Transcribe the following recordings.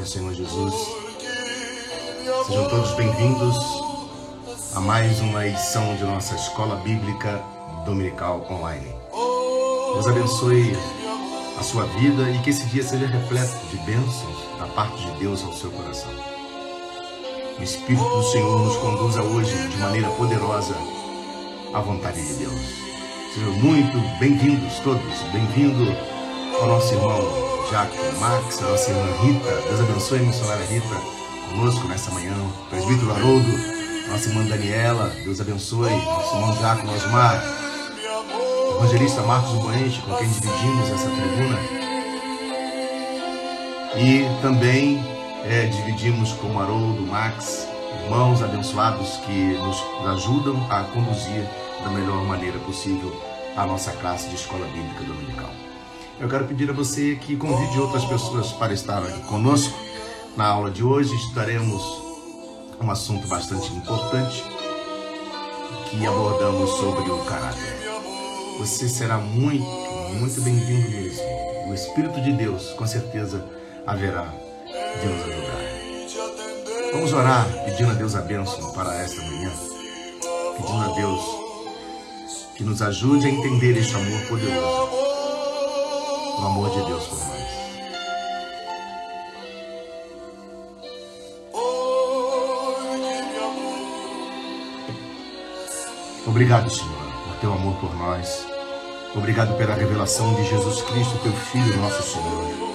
Paz do Senhor Jesus. Sejam todos bem-vindos a mais uma edição de nossa Escola Bíblica Dominical Online. Deus abençoe a sua vida e que esse dia seja repleto de bênçãos da parte de Deus ao seu coração. O Espírito do Senhor nos conduza hoje de maneira poderosa à vontade de Deus. Sejam muito bem-vindos todos. Bem-vindo ao nosso irmão Jaco Max, a nossa irmã Rita. Deus abençoe a missionária Rita conosco nessa manhã. Presbítero Haroldo, nossa irmã Daniela. Deus abençoe. Nosso irmão Jaco Osmar. Evangelista Marcos Boente, com quem dividimos essa tribuna. E também é, dividimos com o Haroldo, Max, irmãos abençoados que nos ajudam a conduzir da melhor maneira possível a nossa classe de escola bíblica dominical. Eu quero pedir a você que convide outras pessoas para estar aqui conosco. Na aula de hoje estudaremos um assunto bastante importante que abordamos sobre o caráter. Você será muito, muito bem-vindo mesmo. O Espírito de Deus, com certeza, haverá de nos ajudar. Vamos orar pedindo a Deus a bênção para esta manhã, pedindo a Deus que nos ajude a entender este amor poderoso, o amor de Deus por nós. Obrigado, Senhor, por teu amor por nós. Obrigado pela revelação de Jesus Cristo, teu Filho, nosso Senhor.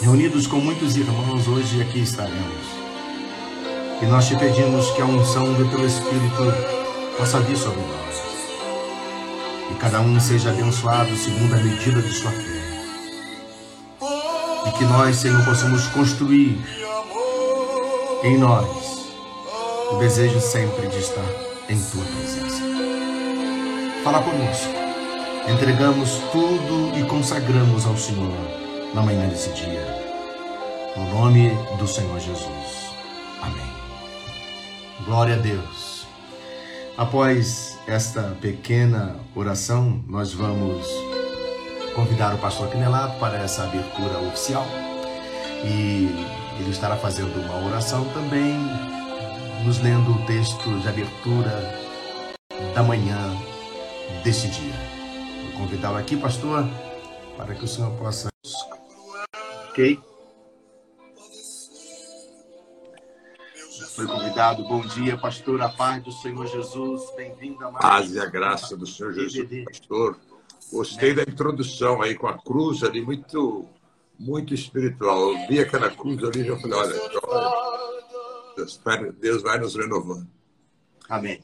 Reunidos com muitos irmãos, hoje aqui estaremos. E nós te pedimos que a unção do teu Espírito possa vir sobre nós. E cada um seja abençoado segundo a medida de sua fé. E que nós, Senhor, possamos construir em nós o desejo sempre de estar em tua presença. Fala conosco. Entregamos tudo e consagramos ao Senhor na manhã desse dia. No nome do Senhor Jesus. Amém. Glória a Deus. Após esta pequena oração, nós vamos convidar o pastor Quinelato para essa abertura oficial. E ele estará fazendo uma oração também, nos lendo o texto de abertura da manhã desse dia. Vou convidá-lo aqui, pastor, para que o senhor possa. Ok? Foi convidado. Bom dia, pastor. A paz do Senhor Jesus. Bem-vindo a mais. Paz e a graça do Senhor Jesus, pastor. Gostei da introdução aí com a cruz ali, muito, muito espiritual. Eu vi aquela cruz ali e já falei, olha, olha, Deus vai nos renovando. Amém.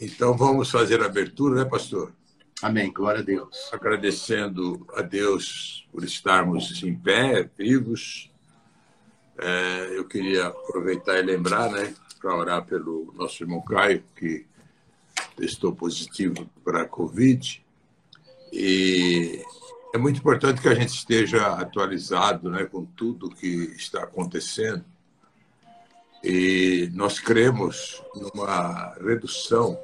Então vamos fazer a abertura, né, pastor? Amém. Glória a Deus. Agradecendo a Deus por estarmos em pé, vivos. É, eu queria aproveitar e lembrar, né, para orar pelo nosso irmão Caio, que testou positivo para a Covid. E é muito importante que a gente esteja atualizado né, com tudo que está acontecendo. E nós cremos numa redução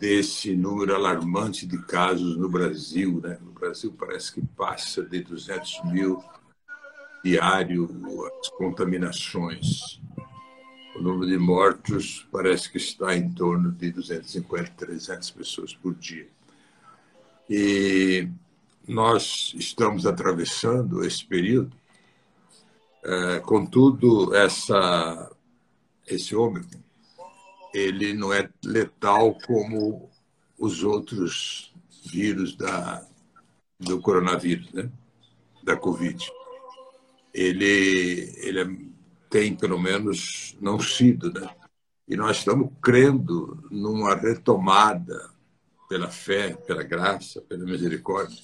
desse número alarmante de casos no Brasil. Né? No Brasil parece que passa de 200 mil diário as contaminações. O número de mortos parece que está em torno de 250, 300 pessoas por dia. E nós estamos atravessando esse período, é, contudo, essa, esse ômicron, ele não é letal como os outros vírus da, do coronavírus, né? da Covid. Ele, ele é, tem, pelo menos, não sido, né? E nós estamos crendo numa retomada pela fé, pela graça, pela misericórdia,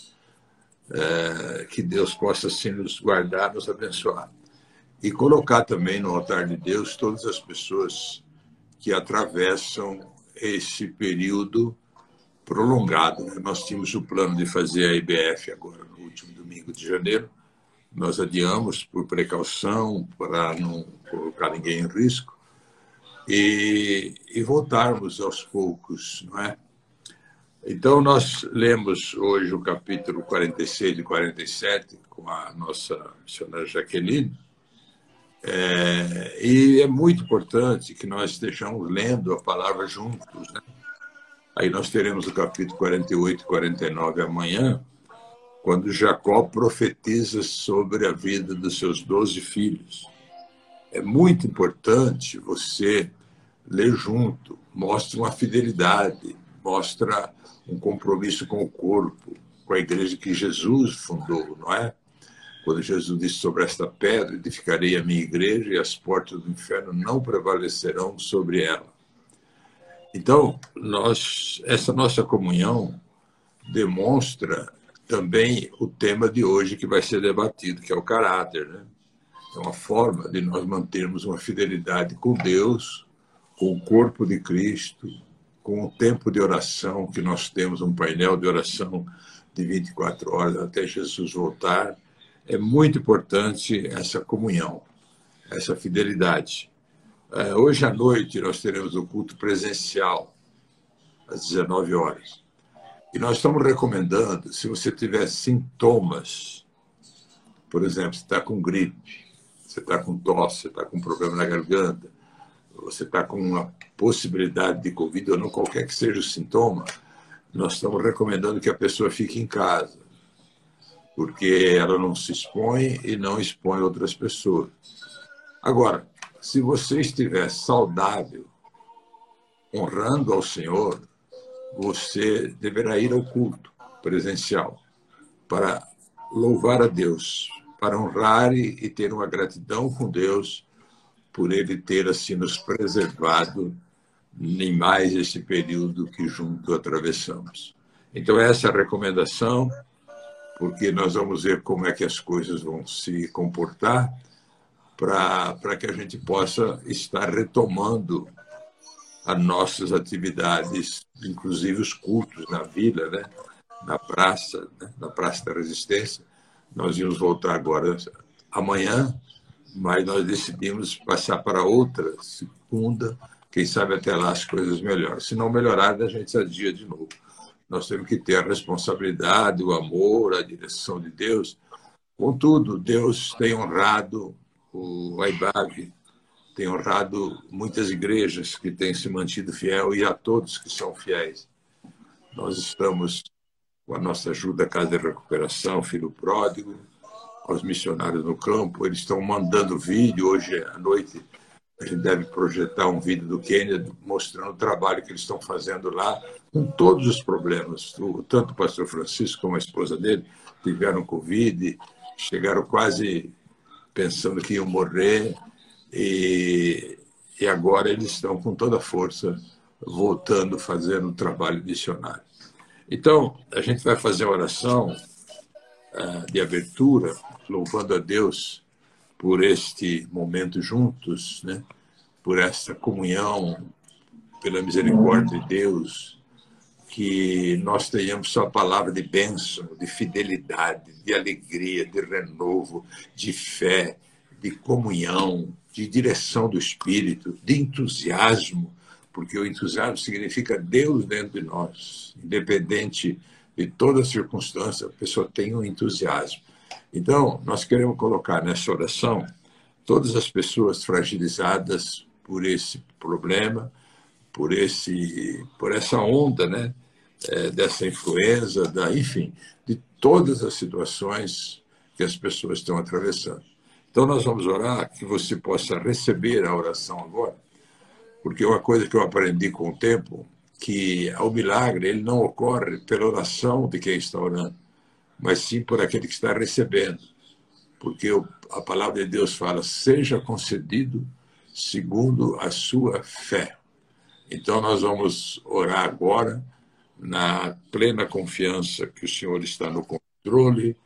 é, que Deus possa assim nos guardar, nos abençoar. E colocar também no altar de Deus todas as pessoas que atravessam esse período prolongado. Né? Nós tínhamos o plano de fazer a IBF agora, no último domingo de janeiro. Nós adiamos por precaução, para não colocar ninguém em risco, e, e voltarmos aos poucos, não é? Então, nós lemos hoje o capítulo 46 e 47 com a nossa missionária Jaqueline, é, e é muito importante que nós estejamos lendo a palavra juntos. Né? Aí nós teremos o capítulo 48 e 49 amanhã, quando Jacó profetiza sobre a vida dos seus doze filhos. É muito importante você ler junto, mostra uma fidelidade, mostra um compromisso com o corpo, com a igreja que Jesus fundou, não é? Quando Jesus disse sobre esta pedra, edificarei a minha igreja e as portas do inferno não prevalecerão sobre ela. Então, nós, essa nossa comunhão demonstra também o tema de hoje que vai ser debatido, que é o caráter. Né? É uma forma de nós mantermos uma fidelidade com Deus, com o corpo de Cristo, com o tempo de oração, que nós temos um painel de oração de 24 horas até Jesus voltar é muito importante essa comunhão, essa fidelidade. É, hoje à noite nós teremos o culto presencial, às 19 horas. E nós estamos recomendando, se você tiver sintomas, por exemplo, você está com gripe, você está com tosse, você está com problema na garganta, você está com uma possibilidade de Covid ou não, qualquer que seja o sintoma, nós estamos recomendando que a pessoa fique em casa porque ela não se expõe e não expõe outras pessoas. Agora, se você estiver saudável, honrando ao Senhor, você deverá ir ao culto presencial para louvar a Deus, para honrar e ter uma gratidão com Deus por Ele ter assim nos preservado em mais esse período que junto atravessamos. Então, essa é a recomendação porque nós vamos ver como é que as coisas vão se comportar para que a gente possa estar retomando as nossas atividades, inclusive os cultos na vila, né? na praça, né? na Praça da Resistência. Nós íamos voltar agora amanhã, mas nós decidimos passar para outra segunda, quem sabe até lá as coisas melhoram. Se não melhorar, a gente adia de novo nós temos que ter a responsabilidade, o amor, a direção de Deus. Contudo, Deus tem honrado o AIBAG, tem honrado muitas igrejas que têm se mantido fiel e a todos que são fiéis. Nós estamos com a nossa ajuda à Casa de Recuperação, Filho Pródigo, aos missionários no campo, eles estão mandando vídeo hoje à noite. A gente deve projetar um vídeo do Quênia mostrando o trabalho que eles estão fazendo lá, com todos os problemas. Tanto o pastor Francisco como a esposa dele tiveram Covid, chegaram quase pensando que iam morrer, e, e agora eles estão com toda a força voltando, fazendo um trabalho missionário. Então, a gente vai fazer a oração uh, de abertura, louvando a Deus por este momento juntos, né? por esta comunhão, pela misericórdia de Deus, que nós tenhamos só a palavra de bênção, de fidelidade, de alegria, de renovo, de fé, de comunhão, de direção do Espírito, de entusiasmo, porque o entusiasmo significa Deus dentro de nós, independente de toda circunstância, a pessoa tem um entusiasmo. Então, nós queremos colocar nessa oração todas as pessoas fragilizadas por esse problema, por esse por essa onda, né, é, dessa influenza, da, enfim, de todas as situações que as pessoas estão atravessando. Então, nós vamos orar que você possa receber a oração agora, porque uma coisa que eu aprendi com o tempo que o milagre ele não ocorre pela oração de quem está orando, mas sim por aquele que está recebendo. Porque a palavra de Deus fala: seja concedido segundo a sua fé. Então, nós vamos orar agora na plena confiança que o Senhor está no controle,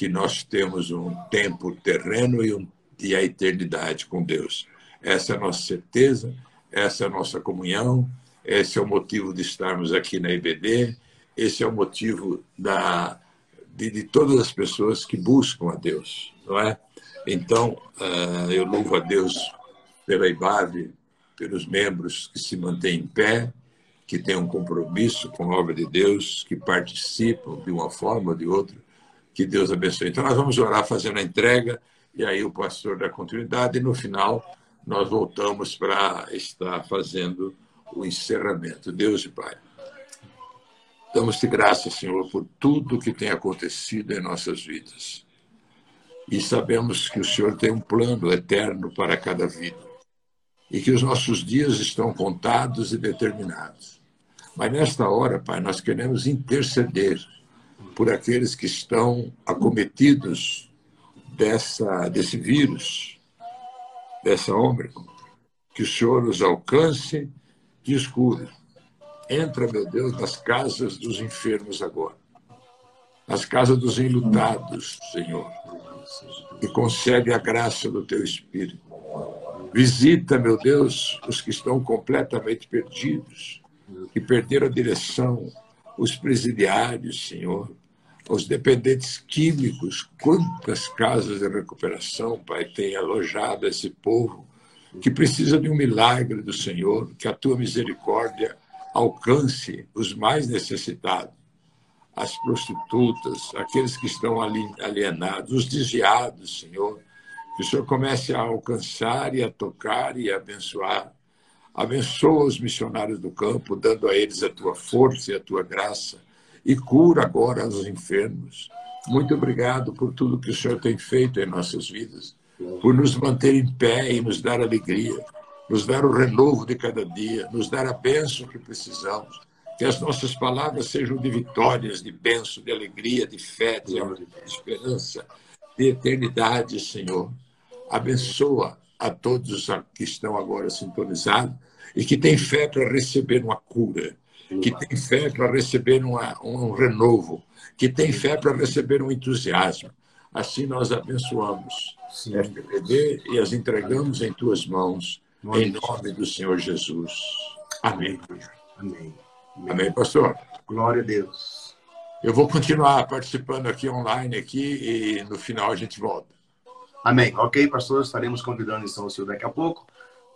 que nós temos um tempo terreno e, um, e a eternidade com Deus. Essa é a nossa certeza, essa é a nossa comunhão, esse é o motivo de estarmos aqui na IBD, esse é o motivo da, de, de todas as pessoas que buscam a Deus, não é? Então, uh, eu louvo a Deus pela IBAV, pelos membros que se mantêm em pé, que têm um compromisso com a obra de Deus, que participam de uma forma ou de outra. Que Deus abençoe. Então, nós vamos orar fazendo a entrega, e aí o pastor dá continuidade, e no final nós voltamos para estar fazendo o encerramento. Deus e Pai. Damos-te graças, Senhor, por tudo que tem acontecido em nossas vidas. E sabemos que o Senhor tem um plano eterno para cada vida e que os nossos dias estão contados e determinados. Mas nesta hora, Pai, nós queremos interceder por aqueles que estão acometidos dessa, desse vírus, dessa Ômicron. Que o Senhor os alcance e os cure. Entra, meu Deus, nas casas dos enfermos agora, nas casas dos enlutados, Senhor, e concede a graça do Teu Espírito. Visita, meu Deus, os que estão completamente perdidos, que perderam a direção, os presidiários, Senhor, os dependentes químicos. Quantas casas de recuperação, Pai, tem alojado esse povo que precisa de um milagre do Senhor, que a tua misericórdia alcance os mais necessitados, as prostitutas, aqueles que estão alienados, os desviados, Senhor que o Senhor comece a alcançar e a tocar e a abençoar. Abençoa os missionários do campo, dando a eles a tua força e a tua graça. E cura agora os enfermos. Muito obrigado por tudo que o Senhor tem feito em nossas vidas, por nos manter em pé e nos dar alegria, nos dar o renovo de cada dia, nos dar a bênção que precisamos. Que as nossas palavras sejam de vitórias, de bênção, de alegria, de fé, de esperança, de eternidade, Senhor abençoa a todos que estão agora sintonizados e que têm fé para receber uma cura, que têm fé para receber uma, um renovo, que têm fé para receber um entusiasmo. Assim nós abençoamos Sim. esta bebê e as entregamos em tuas mãos, em nome do Senhor Jesus. Amém. Amém. Amém, Amém pastor? Glória a Deus. Eu vou continuar participando aqui online aqui e no final a gente volta. Amém. Ok, pastor, estaremos convidando então o senhor daqui a pouco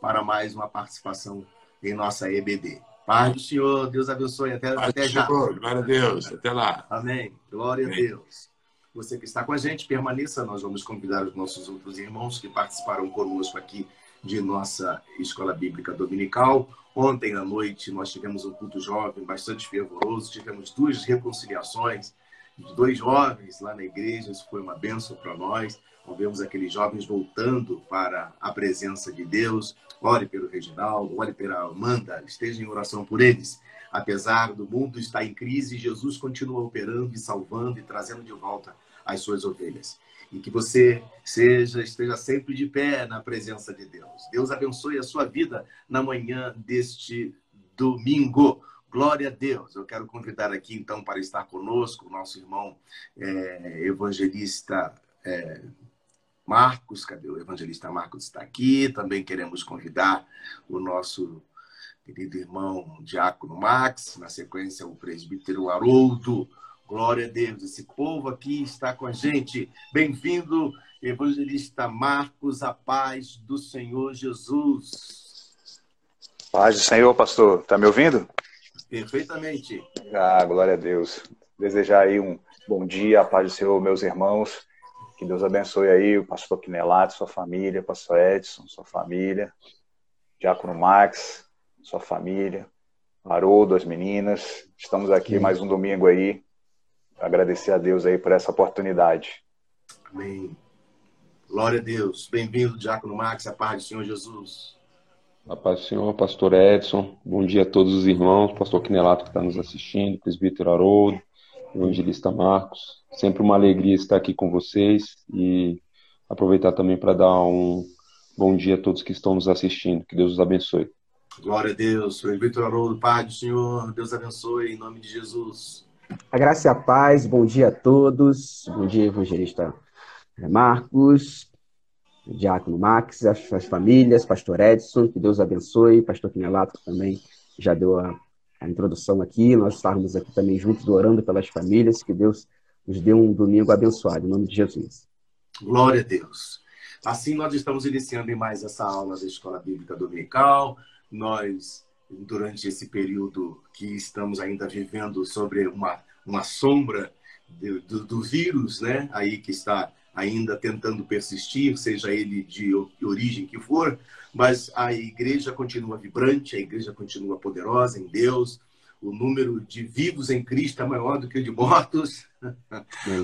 para mais uma participação em nossa EBD. Paz do Senhor, Deus abençoe. Até, até já. Senhor, glória a Deus. Até lá. Amém. Glória Amém. a Deus. Você que está com a gente, permaneça. Nós vamos convidar os nossos outros irmãos que participaram conosco aqui de nossa escola bíblica dominical. Ontem à noite nós tivemos um culto jovem bastante fervoroso, tivemos duas reconciliações de dois jovens lá na igreja, isso foi uma bênção para nós. Nós vemos aqueles jovens voltando para a presença de Deus. Ore pelo Reginaldo, ore pela Amanda, esteja em oração por eles. Apesar do mundo estar em crise, Jesus continua operando e salvando e trazendo de volta as suas ovelhas. E que você seja, esteja sempre de pé na presença de Deus. Deus abençoe a sua vida na manhã deste domingo. Glória a Deus. Eu quero convidar aqui, então, para estar conosco o nosso irmão é, evangelista é, Marcos, cadê o evangelista Marcos? Está aqui. Também queremos convidar o nosso querido irmão Diácono Max, na sequência o presbítero Haroldo. Glória a Deus, esse povo aqui está com a gente. Bem-vindo, evangelista Marcos, a paz do Senhor Jesus. Paz do Senhor, pastor. Está me ouvindo? Perfeitamente. Ah, glória a Deus. Desejar aí um bom dia, a paz do Senhor, meus irmãos. Que Deus abençoe aí o pastor Quinelato, sua família, pastor Edson, sua família, Diácono Max, sua família, Haroldo, as meninas. Estamos aqui Sim. mais um domingo aí. Agradecer a Deus aí por essa oportunidade. Amém. Glória a Deus. Bem-vindo, Diácono Max, a paz do Senhor Jesus. A paz do Senhor, pastor Edson, bom dia a todos os irmãos, pastor Quinelato que está nos assistindo, presbítero Haroldo, evangelista Marcos. Sempre uma alegria estar aqui com vocês e aproveitar também para dar um bom dia a todos que estão nos assistindo. Que Deus os abençoe. Glória a Deus. Presbítero Haroldo, Pai do Senhor, Deus abençoe em nome de Jesus. A graça e a paz, bom dia a todos. Bom dia, evangelista Marcos, Diácono Max, as, as famílias, Pastor Edson, que Deus abençoe, Pastor Quinelato também já deu a, a introdução aqui, nós estávamos aqui também juntos orando pelas famílias, que Deus nos dê um domingo abençoado, em nome de Jesus. Glória a Deus. Assim, nós estamos iniciando em mais essa aula da Escola Bíblica Dominical. Nós, durante esse período que estamos ainda vivendo sobre uma, uma sombra do, do vírus, né, aí que está ainda tentando persistir, seja ele de origem que for, mas a igreja continua vibrante, a igreja continua poderosa em Deus, o número de vivos em Cristo é maior do que o de mortos,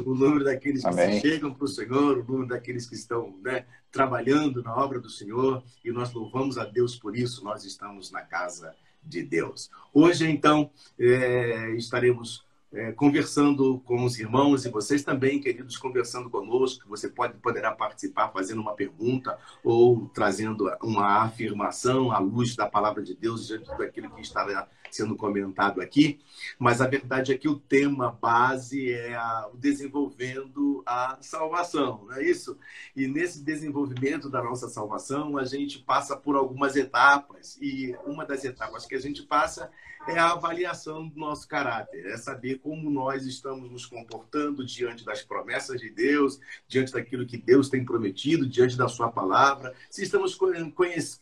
o número daqueles que chegam para o Senhor, o número daqueles que estão né, trabalhando na obra do Senhor, e nós louvamos a Deus por isso, nós estamos na casa de Deus. Hoje, então, é, estaremos é, conversando com os irmãos e vocês também, queridos, conversando conosco. Você pode poderá participar fazendo uma pergunta ou trazendo uma afirmação à luz da palavra de Deus diante daquilo que estará sendo comentado aqui. Mas a verdade é que o tema base é o desenvolvendo a salvação, não é isso? E nesse desenvolvimento da nossa salvação, a gente passa por algumas etapas. E uma das etapas que a gente passa é a avaliação do nosso caráter, é saber como nós estamos nos comportando diante das promessas de Deus, diante daquilo que Deus tem prometido, diante da Sua palavra, se estamos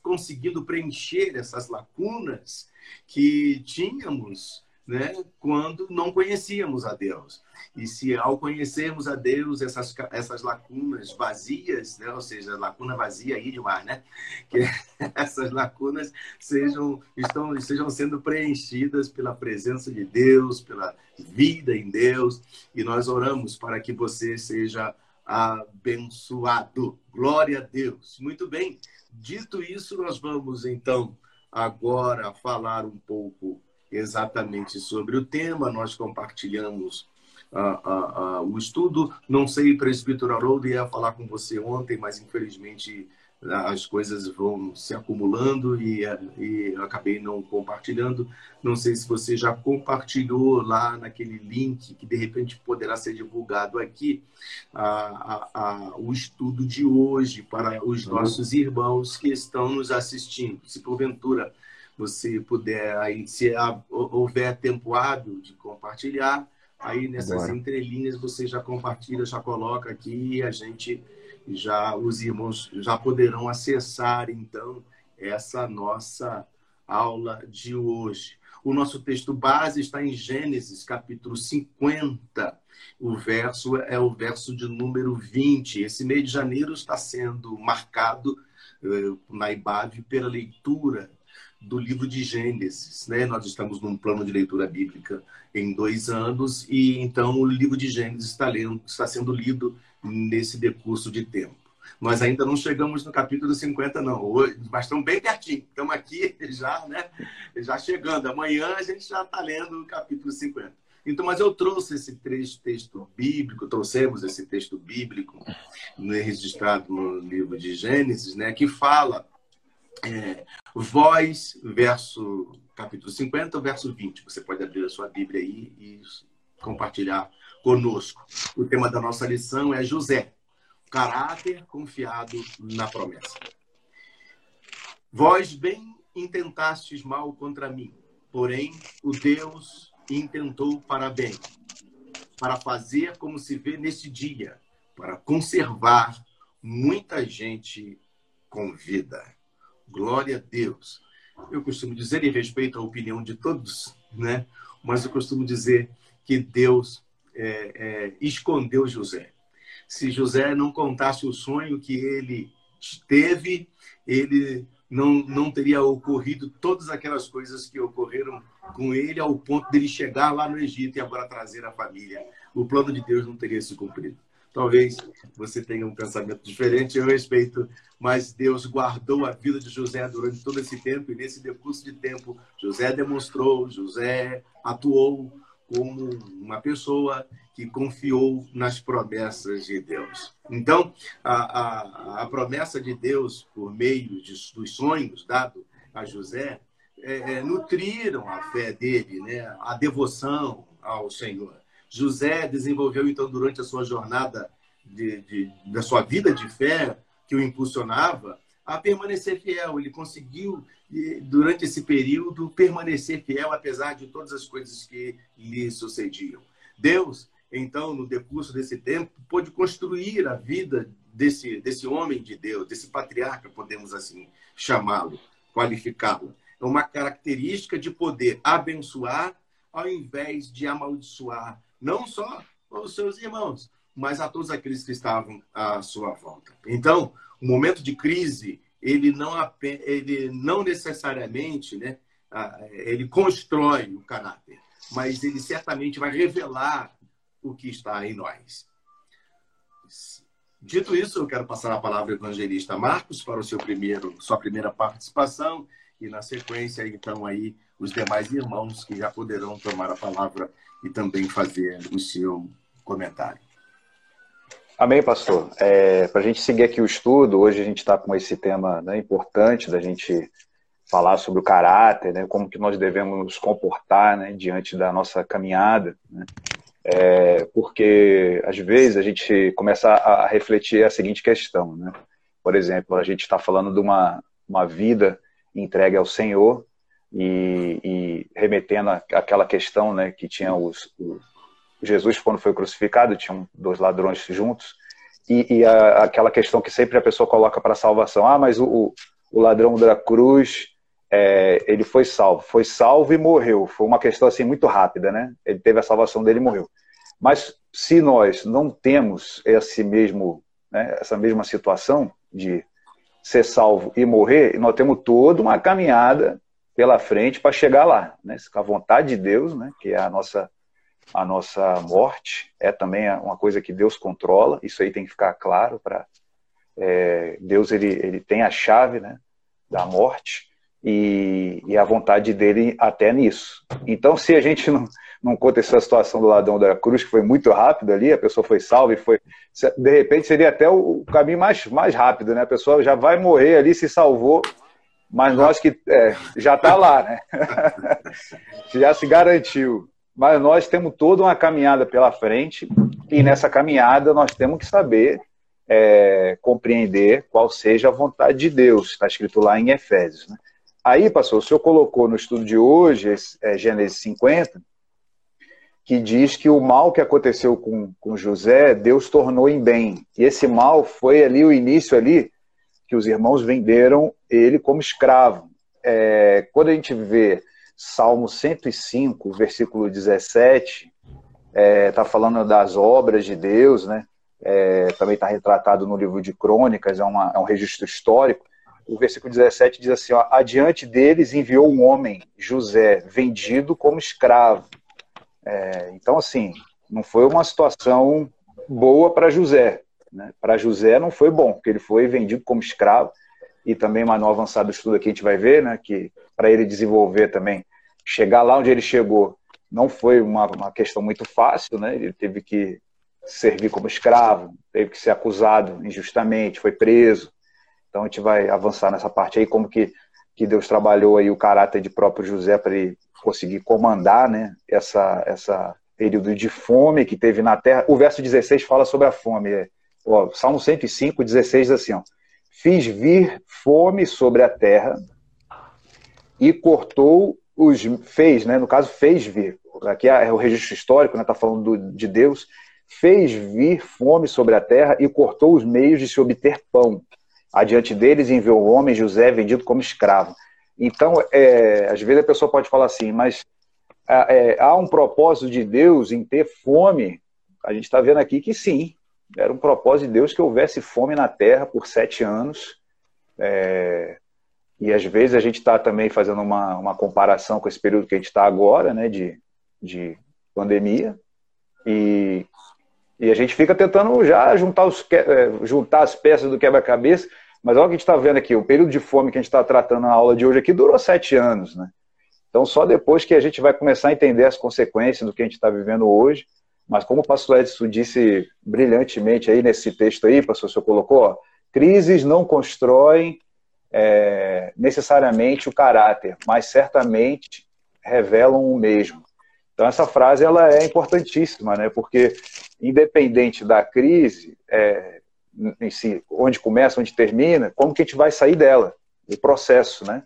conseguindo preencher essas lacunas que tínhamos né, quando não conhecíamos a Deus. E se ao conhecermos a Deus, essas, essas lacunas vazias, né, ou seja, lacuna vazia demais, né? Que essas lacunas sejam, estão, sejam sendo preenchidas pela presença de Deus, pela vida em Deus. E nós oramos para que você seja abençoado. Glória a Deus. Muito bem. Dito isso, nós vamos então agora falar um pouco exatamente sobre o tema. Nós compartilhamos uh, uh, uh, o estudo. Não sei, presbítero Haroldo ia falar com você ontem, mas infelizmente as coisas vão se acumulando e, e eu acabei não compartilhando. Não sei se você já compartilhou lá naquele link que de repente poderá ser divulgado aqui a, a, a, o estudo de hoje para os nossos irmãos que estão nos assistindo. Se porventura você puder, aí, se houver tempo hábil de compartilhar, aí nessas Agora. entrelinhas você já compartilha, já coloca aqui e a gente já, os irmãos já poderão acessar então essa nossa aula de hoje. O nosso texto base está em Gênesis, capítulo 50. O verso é o verso de número 20. Esse mês de janeiro está sendo marcado eh, na IBAV pela leitura do livro de Gênesis. Né? Nós estamos num plano de leitura bíblica em dois anos e então o livro de Gênesis está, lendo, está sendo lido nesse decurso de tempo. Nós ainda não chegamos no capítulo 50, não, Hoje, mas estamos bem pertinho. Estamos aqui já, né? Já chegando. Amanhã a gente já está lendo o capítulo 50. Então, mas eu trouxe esse texto bíblico, trouxemos esse texto bíblico né, registrado no livro de Gênesis, né, que fala é, voz, verso capítulo 50, verso 20. Você pode abrir a sua Bíblia aí e compartilhar conosco. O tema da nossa lição é José, caráter confiado na promessa. Vós bem intentastes mal contra mim, porém o Deus intentou para bem, para fazer como se vê neste dia, para conservar muita gente com vida. Glória a Deus. Eu costumo dizer, e respeito a opinião de todos, né? mas eu costumo dizer que Deus é, é, escondeu José. Se José não contasse o sonho que ele teve, ele não, não teria ocorrido todas aquelas coisas que ocorreram com ele ao ponto dele chegar lá no Egito e agora trazer a família. O plano de Deus não teria se cumprido. Talvez você tenha um pensamento diferente, eu respeito, mas Deus guardou a vida de José durante todo esse tempo, e nesse decurso de tempo, José demonstrou, José atuou como uma pessoa que confiou nas promessas de Deus. Então, a, a, a promessa de Deus, por meio de, dos sonhos dado a José, é, é, nutriram a fé dele, né? a devoção ao Senhor. José desenvolveu, então, durante a sua jornada, de, de, da sua vida de fé, que o impulsionava, a permanecer fiel. Ele conseguiu, durante esse período, permanecer fiel, apesar de todas as coisas que lhe sucediam. Deus, então, no decurso desse tempo, pôde construir a vida desse, desse homem de Deus, desse patriarca, podemos assim chamá-lo, qualificá-lo. É uma característica de poder abençoar ao invés de amaldiçoar, não só os seus irmãos, mas a todos aqueles que estavam à sua volta. Então, o momento de crise, ele não, ele não necessariamente, né, ele constrói o caráter, mas ele certamente vai revelar o que está em nós. Dito isso, eu quero passar a palavra ao evangelista Marcos para o seu primeiro, sua primeira participação e na sequência, então, aí os demais irmãos que já poderão tomar a palavra e também fazer o seu comentário. Amém, pastor. É, Para a gente seguir aqui o estudo, hoje a gente está com esse tema né, importante da gente falar sobre o caráter, né, como que nós devemos nos comportar né, diante da nossa caminhada, né, é, porque às vezes a gente começa a refletir a seguinte questão, né? Por exemplo, a gente está falando de uma, uma vida entregue ao Senhor e, e remetendo àquela questão, né, que tinha os, Jesus quando foi crucificado tinham dois ladrões juntos e, e a, aquela questão que sempre a pessoa coloca para salvação, ah, mas o, o ladrão da cruz é, ele foi salvo, foi salvo e morreu. Foi uma questão assim muito rápida, né? Ele teve a salvação dele e morreu. Mas se nós não temos esse mesmo, né, essa mesma situação de ser salvo e morrer, nós temos toda uma caminhada pela frente para chegar lá, né? Com a vontade de Deus, né? Que é a nossa a nossa morte é também uma coisa que Deus controla. Isso aí tem que ficar claro para é, Deus ele ele tem a chave, né? Da morte e, e a vontade dele até nisso. Então, se a gente não, não conta essa situação do ladrão da cruz, que foi muito rápido ali, a pessoa foi salva e foi. De repente seria até o caminho mais, mais rápido, né? A pessoa já vai morrer ali, se salvou, mas nós que é, já está lá, né? já se garantiu. Mas nós temos toda uma caminhada pela frente, e nessa caminhada nós temos que saber é, compreender qual seja a vontade de Deus, está escrito lá em Efésios. Né? Aí, pastor, o senhor colocou no estudo de hoje, é, Gênesis 50, que diz que o mal que aconteceu com, com José, Deus tornou em bem. E esse mal foi ali o início ali, que os irmãos venderam ele como escravo. É, quando a gente vê Salmo 105, versículo 17, está é, tá falando das obras de Deus, né? É, também está retratado no livro de Crônicas, é, uma, é um registro histórico o versículo 17 diz assim: ó, Adiante deles enviou um homem, José, vendido como escravo. É, então, assim, não foi uma situação boa para José. Né? Para José não foi bom, porque ele foi vendido como escravo. E também, mais no avançado estudo aqui, a gente vai ver né, que para ele desenvolver também, chegar lá onde ele chegou, não foi uma, uma questão muito fácil. Né? Ele teve que servir como escravo, teve que ser acusado injustamente, foi preso então a gente vai avançar nessa parte aí, como que, que Deus trabalhou aí o caráter de próprio José para ele conseguir comandar né, essa, essa período de fome que teve na terra. O verso 16 fala sobre a fome. É, Salmo 105, 16 assim, ó, Fiz vir fome sobre a terra e cortou os fez, né? No caso fez vir. Aqui é o registro histórico, né? Tá falando do, de Deus. Fez vir fome sobre a terra e cortou os meios de se obter pão. Adiante deles enviou o homem José vendido como escravo. Então, é, às vezes a pessoa pode falar assim, mas é, há um propósito de Deus em ter fome? A gente está vendo aqui que sim, era um propósito de Deus que houvesse fome na terra por sete anos. É, e às vezes a gente está também fazendo uma, uma comparação com esse período que a gente está agora, né, de, de pandemia. E E a gente fica tentando já juntar, os, é, juntar as peças do quebra-cabeça, mas olha o que a gente está vendo aqui, o período de fome que a gente está tratando na aula de hoje aqui durou sete anos, né? Então, só depois que a gente vai começar a entender as consequências do que a gente está vivendo hoje, mas como o pastor Edson disse brilhantemente aí nesse texto aí, pastor, senhor colocou, ó, crises não constroem é, necessariamente o caráter, mas certamente revelam o mesmo. Então essa frase ela é importantíssima, né? Porque independente da crise, é, em si, onde começa, onde termina, como que a gente vai sair dela, o processo, né?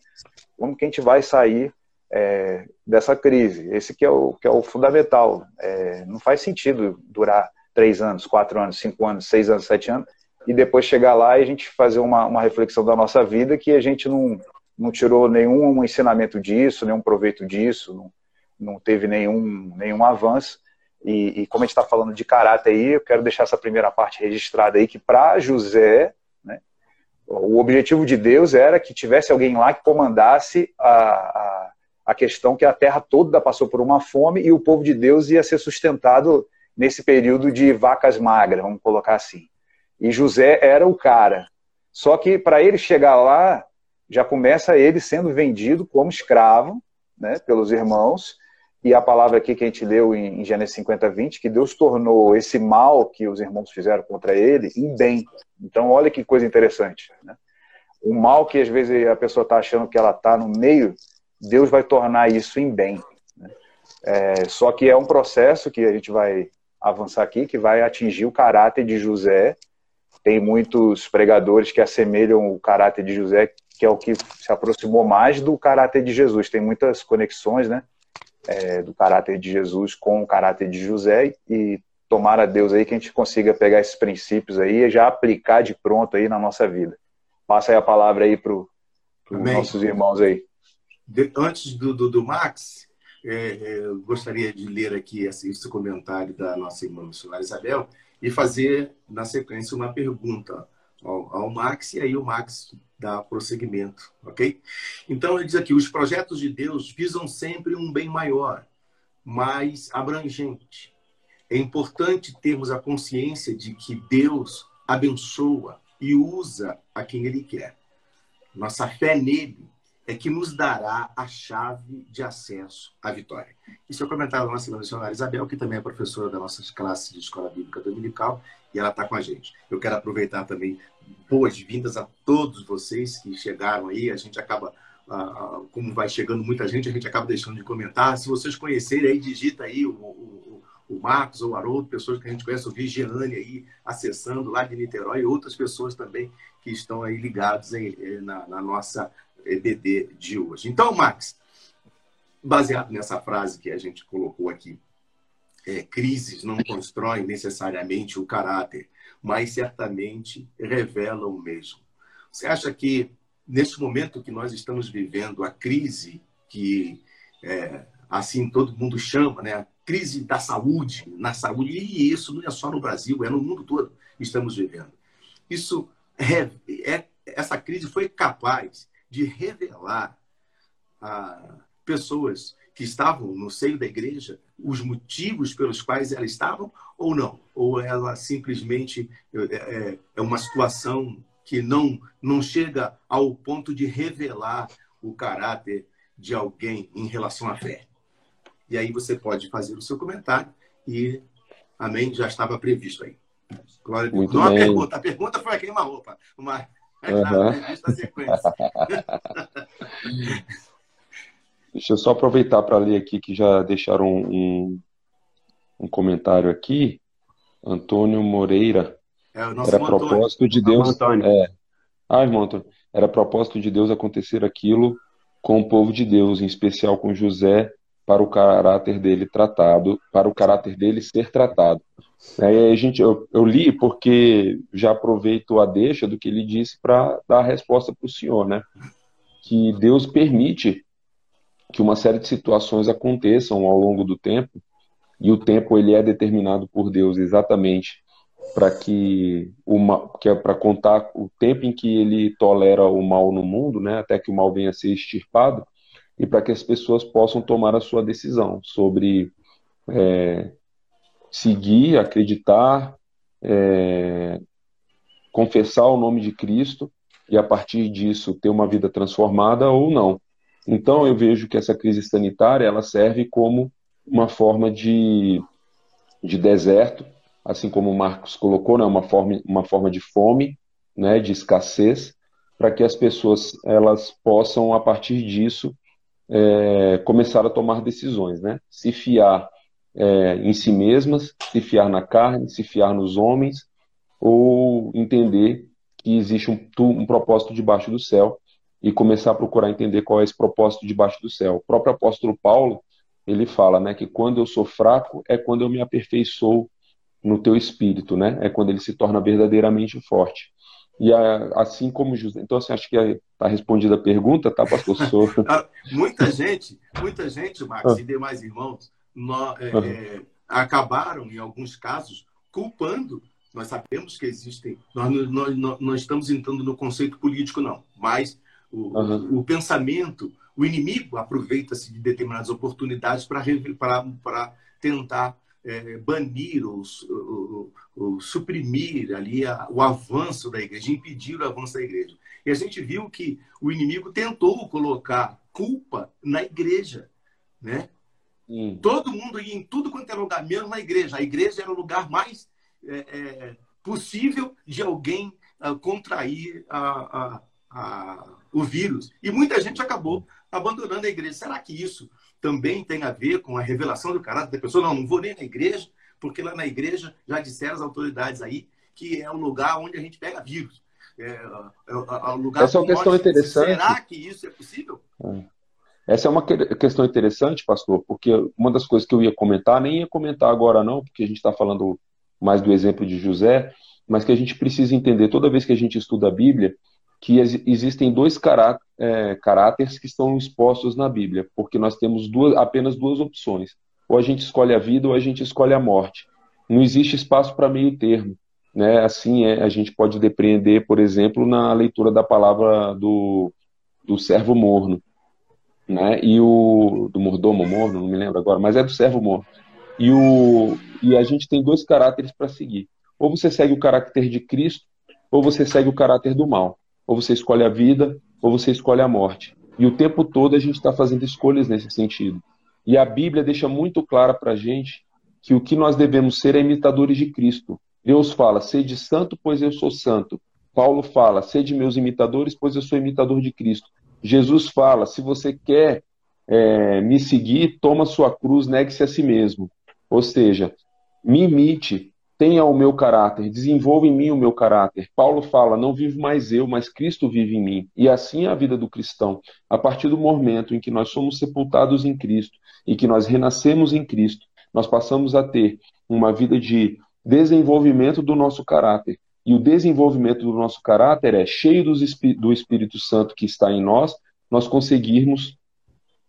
Como que a gente vai sair é, dessa crise? Esse que é o que é o fundamental. É, não faz sentido durar três anos, quatro anos, cinco anos, seis anos, sete anos e depois chegar lá e a gente fazer uma, uma reflexão da nossa vida que a gente não, não tirou nenhum ensinamento disso, nenhum proveito disso, não, não teve nenhum, nenhum avanço. E, e como a gente está falando de caráter aí, eu quero deixar essa primeira parte registrada aí, que para José, né, o objetivo de Deus era que tivesse alguém lá que comandasse a, a, a questão que a terra toda passou por uma fome e o povo de Deus ia ser sustentado nesse período de vacas magras, vamos colocar assim. E José era o cara. Só que para ele chegar lá, já começa ele sendo vendido como escravo né, pelos irmãos. E a palavra aqui que a gente leu em, Gênesis 50, 20, que Deus tornou esse mal que os irmãos fizeram contra ele em bem. Então, olha que coisa interessante. Né? O mal que às vezes a pessoa está achando que ela está no meio, Deus vai tornar isso em bem. Né? É, só que é um processo que a gente vai avançar aqui, que vai atingir o caráter de José tem muitos pregadores que assemelham o caráter de José, que é o que se aproximou mais do caráter de Jesus. Tem muitas conexões, né? É, do caráter de Jesus com o caráter de José e tomara Deus aí que a gente consiga pegar esses princípios aí e já aplicar de pronto aí na nossa vida. Passa aí a palavra aí para os nossos irmãos aí. De, antes do, do, do Max, é, é, gostaria de ler aqui esse, esse comentário da nossa irmã missionária Isabel, e fazer, na sequência, uma pergunta ao, ao Max, e aí o Max dá prosseguimento, ok? Então, ele diz aqui: os projetos de Deus visam sempre um bem maior, mais abrangente. É importante termos a consciência de que Deus abençoa e usa a quem Ele quer. Nossa fé nele é que nos dará a chave de acesso à vitória. Isso é o comentário da nossa missionária Isabel, que também é professora das nossas classes de Escola Bíblica Dominical, e ela está com a gente. Eu quero aproveitar também boas-vindas a todos vocês que chegaram aí. A gente acaba, como vai chegando muita gente, a gente acaba deixando de comentar. Se vocês conhecerem aí, digita aí o, o, o Marcos ou o Haroldo, pessoas que a gente conhece, o Vigiane aí, acessando lá de Niterói, e outras pessoas também que estão aí ligados em, na, na nossa EBD de hoje. Então, Max, baseado nessa frase que a gente colocou aqui, é, crises não constroem necessariamente o caráter, mas certamente revelam o mesmo. Você acha que, neste momento que nós estamos vivendo, a crise que é, assim todo mundo chama, né? a crise da saúde, na saúde, e isso não é só no Brasil, é no mundo todo que estamos vivendo. Isso é, é essa crise foi capaz de revelar a pessoas que estavam no seio da igreja os motivos pelos quais elas estavam ou não? Ou ela simplesmente é, é, é uma situação que não, não chega ao ponto de revelar o caráter de alguém em relação à fé? E aí você pode fazer o seu comentário e, amém, já estava previsto aí. Glória a Deus. Não a pergunta, a pergunta foi a queima-roupa, uma Uhum. Deixa eu só aproveitar para ler aqui que já deixaram um, um comentário aqui. Antônio Moreira. É, era propósito de Deus. É, ah, irmão Antônio. Era propósito de Deus acontecer aquilo com o povo de Deus, em especial com José, para o caráter dele tratado, para o caráter dele ser tratado. Aí a gente, eu, eu, li porque já aproveito a deixa do que ele disse para dar a resposta para o senhor, né? Que Deus permite que uma série de situações aconteçam ao longo do tempo e o tempo ele é determinado por Deus exatamente para que uma que é para contar o tempo em que ele tolera o mal no mundo, né? Até que o mal venha a ser extirpado e para que as pessoas possam tomar a sua decisão sobre é, seguir, acreditar, é, confessar o nome de Cristo e a partir disso ter uma vida transformada ou não. Então eu vejo que essa crise sanitária ela serve como uma forma de, de deserto, assim como o Marcos colocou, né, uma forma uma forma de fome, né, de escassez, para que as pessoas elas possam a partir disso é, começar a tomar decisões, né? Se fiar é, em si mesmas, se fiar na carne, se fiar nos homens, ou entender que existe um, um propósito debaixo do céu e começar a procurar entender qual é esse propósito debaixo do céu. O próprio apóstolo Paulo, ele fala, né, que quando eu sou fraco é quando eu me aperfeiçoo no teu espírito, né? É quando ele se torna verdadeiramente forte. E a, assim como José. Então, assim, acho que está respondida a pergunta, tá, pastor? Ah, muita gente, muita gente, Max, ah. e demais irmãos, no, é, é, acabaram, em alguns casos, culpando. Nós sabemos que existem. Nós não, estamos entrando no conceito político, não, mas o, uhum. o pensamento, o inimigo aproveita-se de determinadas oportunidades para tentar é, banir ou, ou, ou, suprimir ali a, o avanço da igreja, impedir o avanço da igreja. E a gente viu que o inimigo tentou colocar culpa na igreja, né? Hum. Todo mundo ia em tudo quanto é lugar, menos na igreja. A igreja era o lugar mais é, é, possível de alguém uh, contrair a, a, a, o vírus. E muita gente acabou abandonando a igreja. Será que isso também tem a ver com a revelação do caráter da pessoa? Não, não vou nem na igreja, porque lá na igreja já disseram as autoridades aí que é o lugar onde a gente pega vírus. É, é, é, é lugar Essa é uma questão interessante. Será que isso é possível? É. Essa é uma questão interessante, pastor, porque uma das coisas que eu ia comentar, nem ia comentar agora não, porque a gente está falando mais do exemplo de José, mas que a gente precisa entender toda vez que a gente estuda a Bíblia, que existem dois cará é, caráteres que estão expostos na Bíblia, porque nós temos duas, apenas duas opções. Ou a gente escolhe a vida ou a gente escolhe a morte. Não existe espaço para meio termo. Né? Assim é, a gente pode depreender, por exemplo, na leitura da palavra do, do servo morno né? E o do mordomo morno, não me lembro agora, mas é do servo morno. E o e a gente tem dois caráteres para seguir. Ou você segue o caráter de Cristo, ou você segue o caráter do mal. Ou você escolhe a vida, ou você escolhe a morte. E o tempo todo a gente está fazendo escolhas nesse sentido. E a Bíblia deixa muito clara para a gente que o que nós devemos ser é imitadores de Cristo. Deus fala, sede santo, pois eu sou santo. Paulo fala, sede meus imitadores, pois eu sou imitador de Cristo. Jesus fala: se você quer é, me seguir, toma sua cruz, negue-se a si mesmo. Ou seja, me imite, tenha o meu caráter, desenvolva em mim o meu caráter. Paulo fala: não vivo mais eu, mas Cristo vive em mim. E assim é a vida do cristão. A partir do momento em que nós somos sepultados em Cristo e que nós renascemos em Cristo, nós passamos a ter uma vida de desenvolvimento do nosso caráter, e o desenvolvimento do nosso caráter é cheio do Espírito Santo que está em nós, nós conseguirmos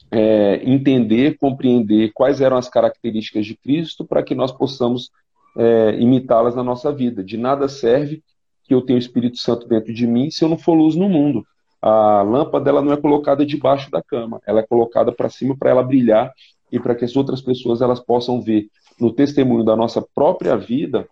é, entender, compreender quais eram as características de Cristo para que nós possamos é, imitá-las na nossa vida. De nada serve que eu tenha o Espírito Santo dentro de mim se eu não for luz no mundo. A lâmpada ela não é colocada debaixo da cama, ela é colocada para cima para ela brilhar e para que as outras pessoas elas possam ver no testemunho da nossa própria vida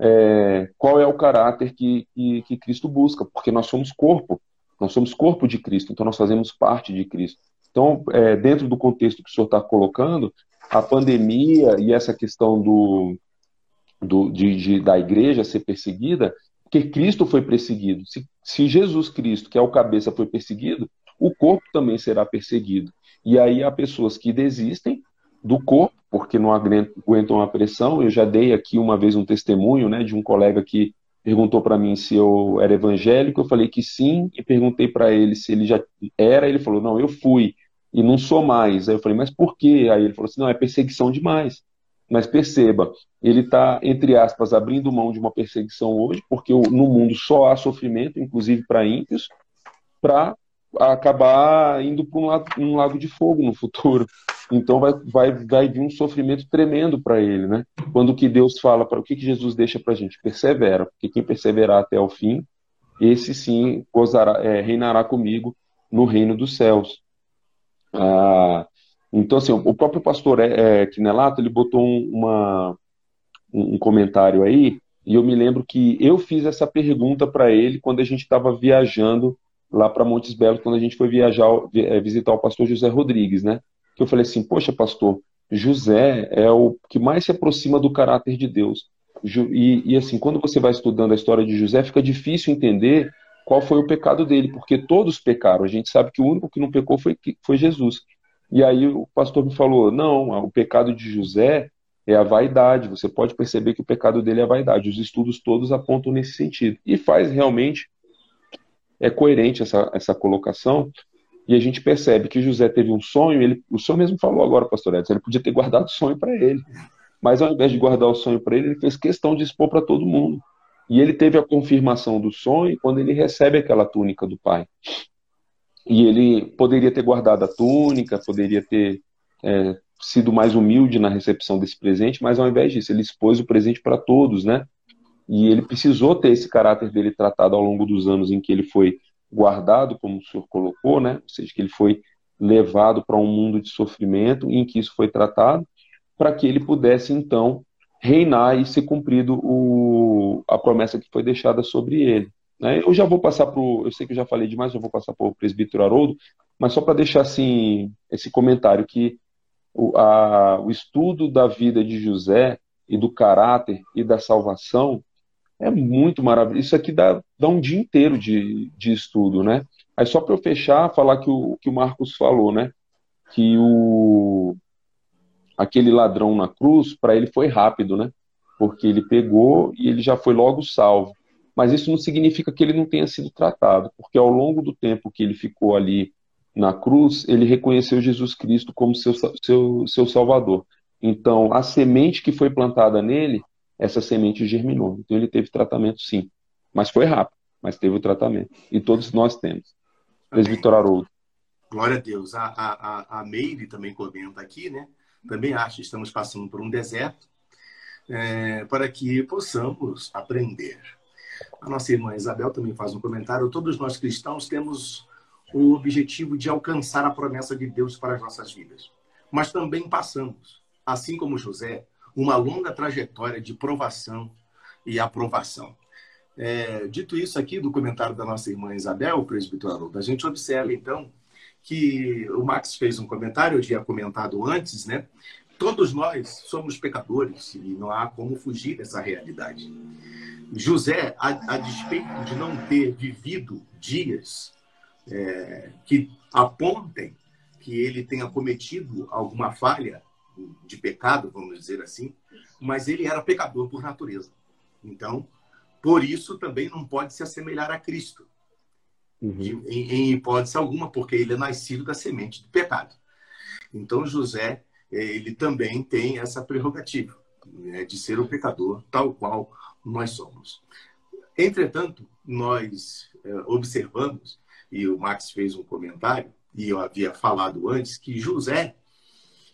é, qual é o caráter que, que, que Cristo busca, porque nós somos corpo, nós somos corpo de Cristo, então nós fazemos parte de Cristo. Então, é, dentro do contexto que o senhor está colocando, a pandemia e essa questão do, do de, de, da igreja ser perseguida, porque Cristo foi perseguido. Se, se Jesus Cristo, que é o cabeça, foi perseguido, o corpo também será perseguido. E aí há pessoas que desistem do corpo, porque não aguentam a pressão. Eu já dei aqui uma vez um testemunho né, de um colega que perguntou para mim se eu era evangélico. Eu falei que sim, e perguntei para ele se ele já era. Ele falou: Não, eu fui e não sou mais. Aí eu falei: Mas por quê? Aí ele falou assim: Não, é perseguição demais. Mas perceba, ele está, entre aspas, abrindo mão de uma perseguição hoje, porque no mundo só há sofrimento, inclusive para ímpios, para acabar indo para um, um lago de fogo no futuro. Então vai, vai, vai vir um sofrimento tremendo para ele, né? Quando o que Deus fala, para o que, que Jesus deixa para a gente? Persevera, porque quem perseverar até o fim, esse sim gozará, é, reinará comigo no reino dos céus. Ah, então, assim, o próprio pastor é, é, Quinelato, ele botou uma, um, um comentário aí, e eu me lembro que eu fiz essa pergunta para ele quando a gente estava viajando lá para Montes Belos, quando a gente foi viajar, é, visitar o pastor José Rodrigues, né? Que eu falei assim, poxa, pastor, José é o que mais se aproxima do caráter de Deus. E, e, assim, quando você vai estudando a história de José, fica difícil entender qual foi o pecado dele, porque todos pecaram. A gente sabe que o único que não pecou foi, foi Jesus. E aí o pastor me falou: não, o pecado de José é a vaidade. Você pode perceber que o pecado dele é a vaidade. Os estudos todos apontam nesse sentido. E faz realmente, é coerente essa, essa colocação. E a gente percebe que José teve um sonho, ele, o senhor mesmo falou agora, pastor Edson, ele podia ter guardado o sonho para ele. Mas ao invés de guardar o sonho para ele, ele fez questão de expor para todo mundo. E ele teve a confirmação do sonho quando ele recebe aquela túnica do pai. E ele poderia ter guardado a túnica, poderia ter é, sido mais humilde na recepção desse presente, mas ao invés disso, ele expôs o presente para todos, né? E ele precisou ter esse caráter dele tratado ao longo dos anos em que ele foi guardado, como o senhor colocou, né? Ou seja, que ele foi levado para um mundo de sofrimento em que isso foi tratado, para que ele pudesse então reinar e ser cumprido o, a promessa que foi deixada sobre ele. Né? Eu já vou passar para eu sei que eu já falei demais, eu vou passar para o presbítero Haroldo, mas só para deixar assim esse comentário que o, a, o estudo da vida de José e do caráter e da salvação é muito maravilhoso. Isso aqui dá, dá um dia inteiro de, de estudo, né? Aí só para eu fechar, falar que o que o Marcos falou, né? Que o aquele ladrão na cruz, para ele foi rápido, né? Porque ele pegou e ele já foi logo salvo. Mas isso não significa que ele não tenha sido tratado, porque ao longo do tempo que ele ficou ali na cruz, ele reconheceu Jesus Cristo como seu, seu, seu Salvador. Então, a semente que foi plantada nele, essa semente germinou. Então, ele teve tratamento sim. Mas foi rápido, mas teve o tratamento. E todos nós temos. Presbitor Haroldo. Glória a Deus. A, a, a Meire também comenta aqui, né? também acho que estamos passando por um deserto, é, para que possamos aprender. A nossa irmã Isabel também faz um comentário. Todos nós cristãos temos o objetivo de alcançar a promessa de Deus para as nossas vidas. Mas também passamos, assim como José, uma longa trajetória de provação e aprovação. É, dito isso aqui do comentário da nossa irmã Isabel, presbítero Haroldo, a gente observa então que o Max fez um comentário, eu tinha comentado antes, né? Todos nós somos pecadores e não há como fugir dessa realidade. José, a, a despeito de não ter vivido dias é, que apontem que ele tenha cometido alguma falha de pecado, vamos dizer assim, mas ele era pecador por natureza. Então, por isso também não pode se assemelhar a Cristo. Uhum. Em, em, hipótese alguma, porque ele é nascido da semente do pecado. Então, José, eh, ele também tem essa prerrogativa né, de ser o pecador, tal qual nós somos. Entretanto, nós é, observamos, e o Max fez um comentário, e eu havia falado antes, que José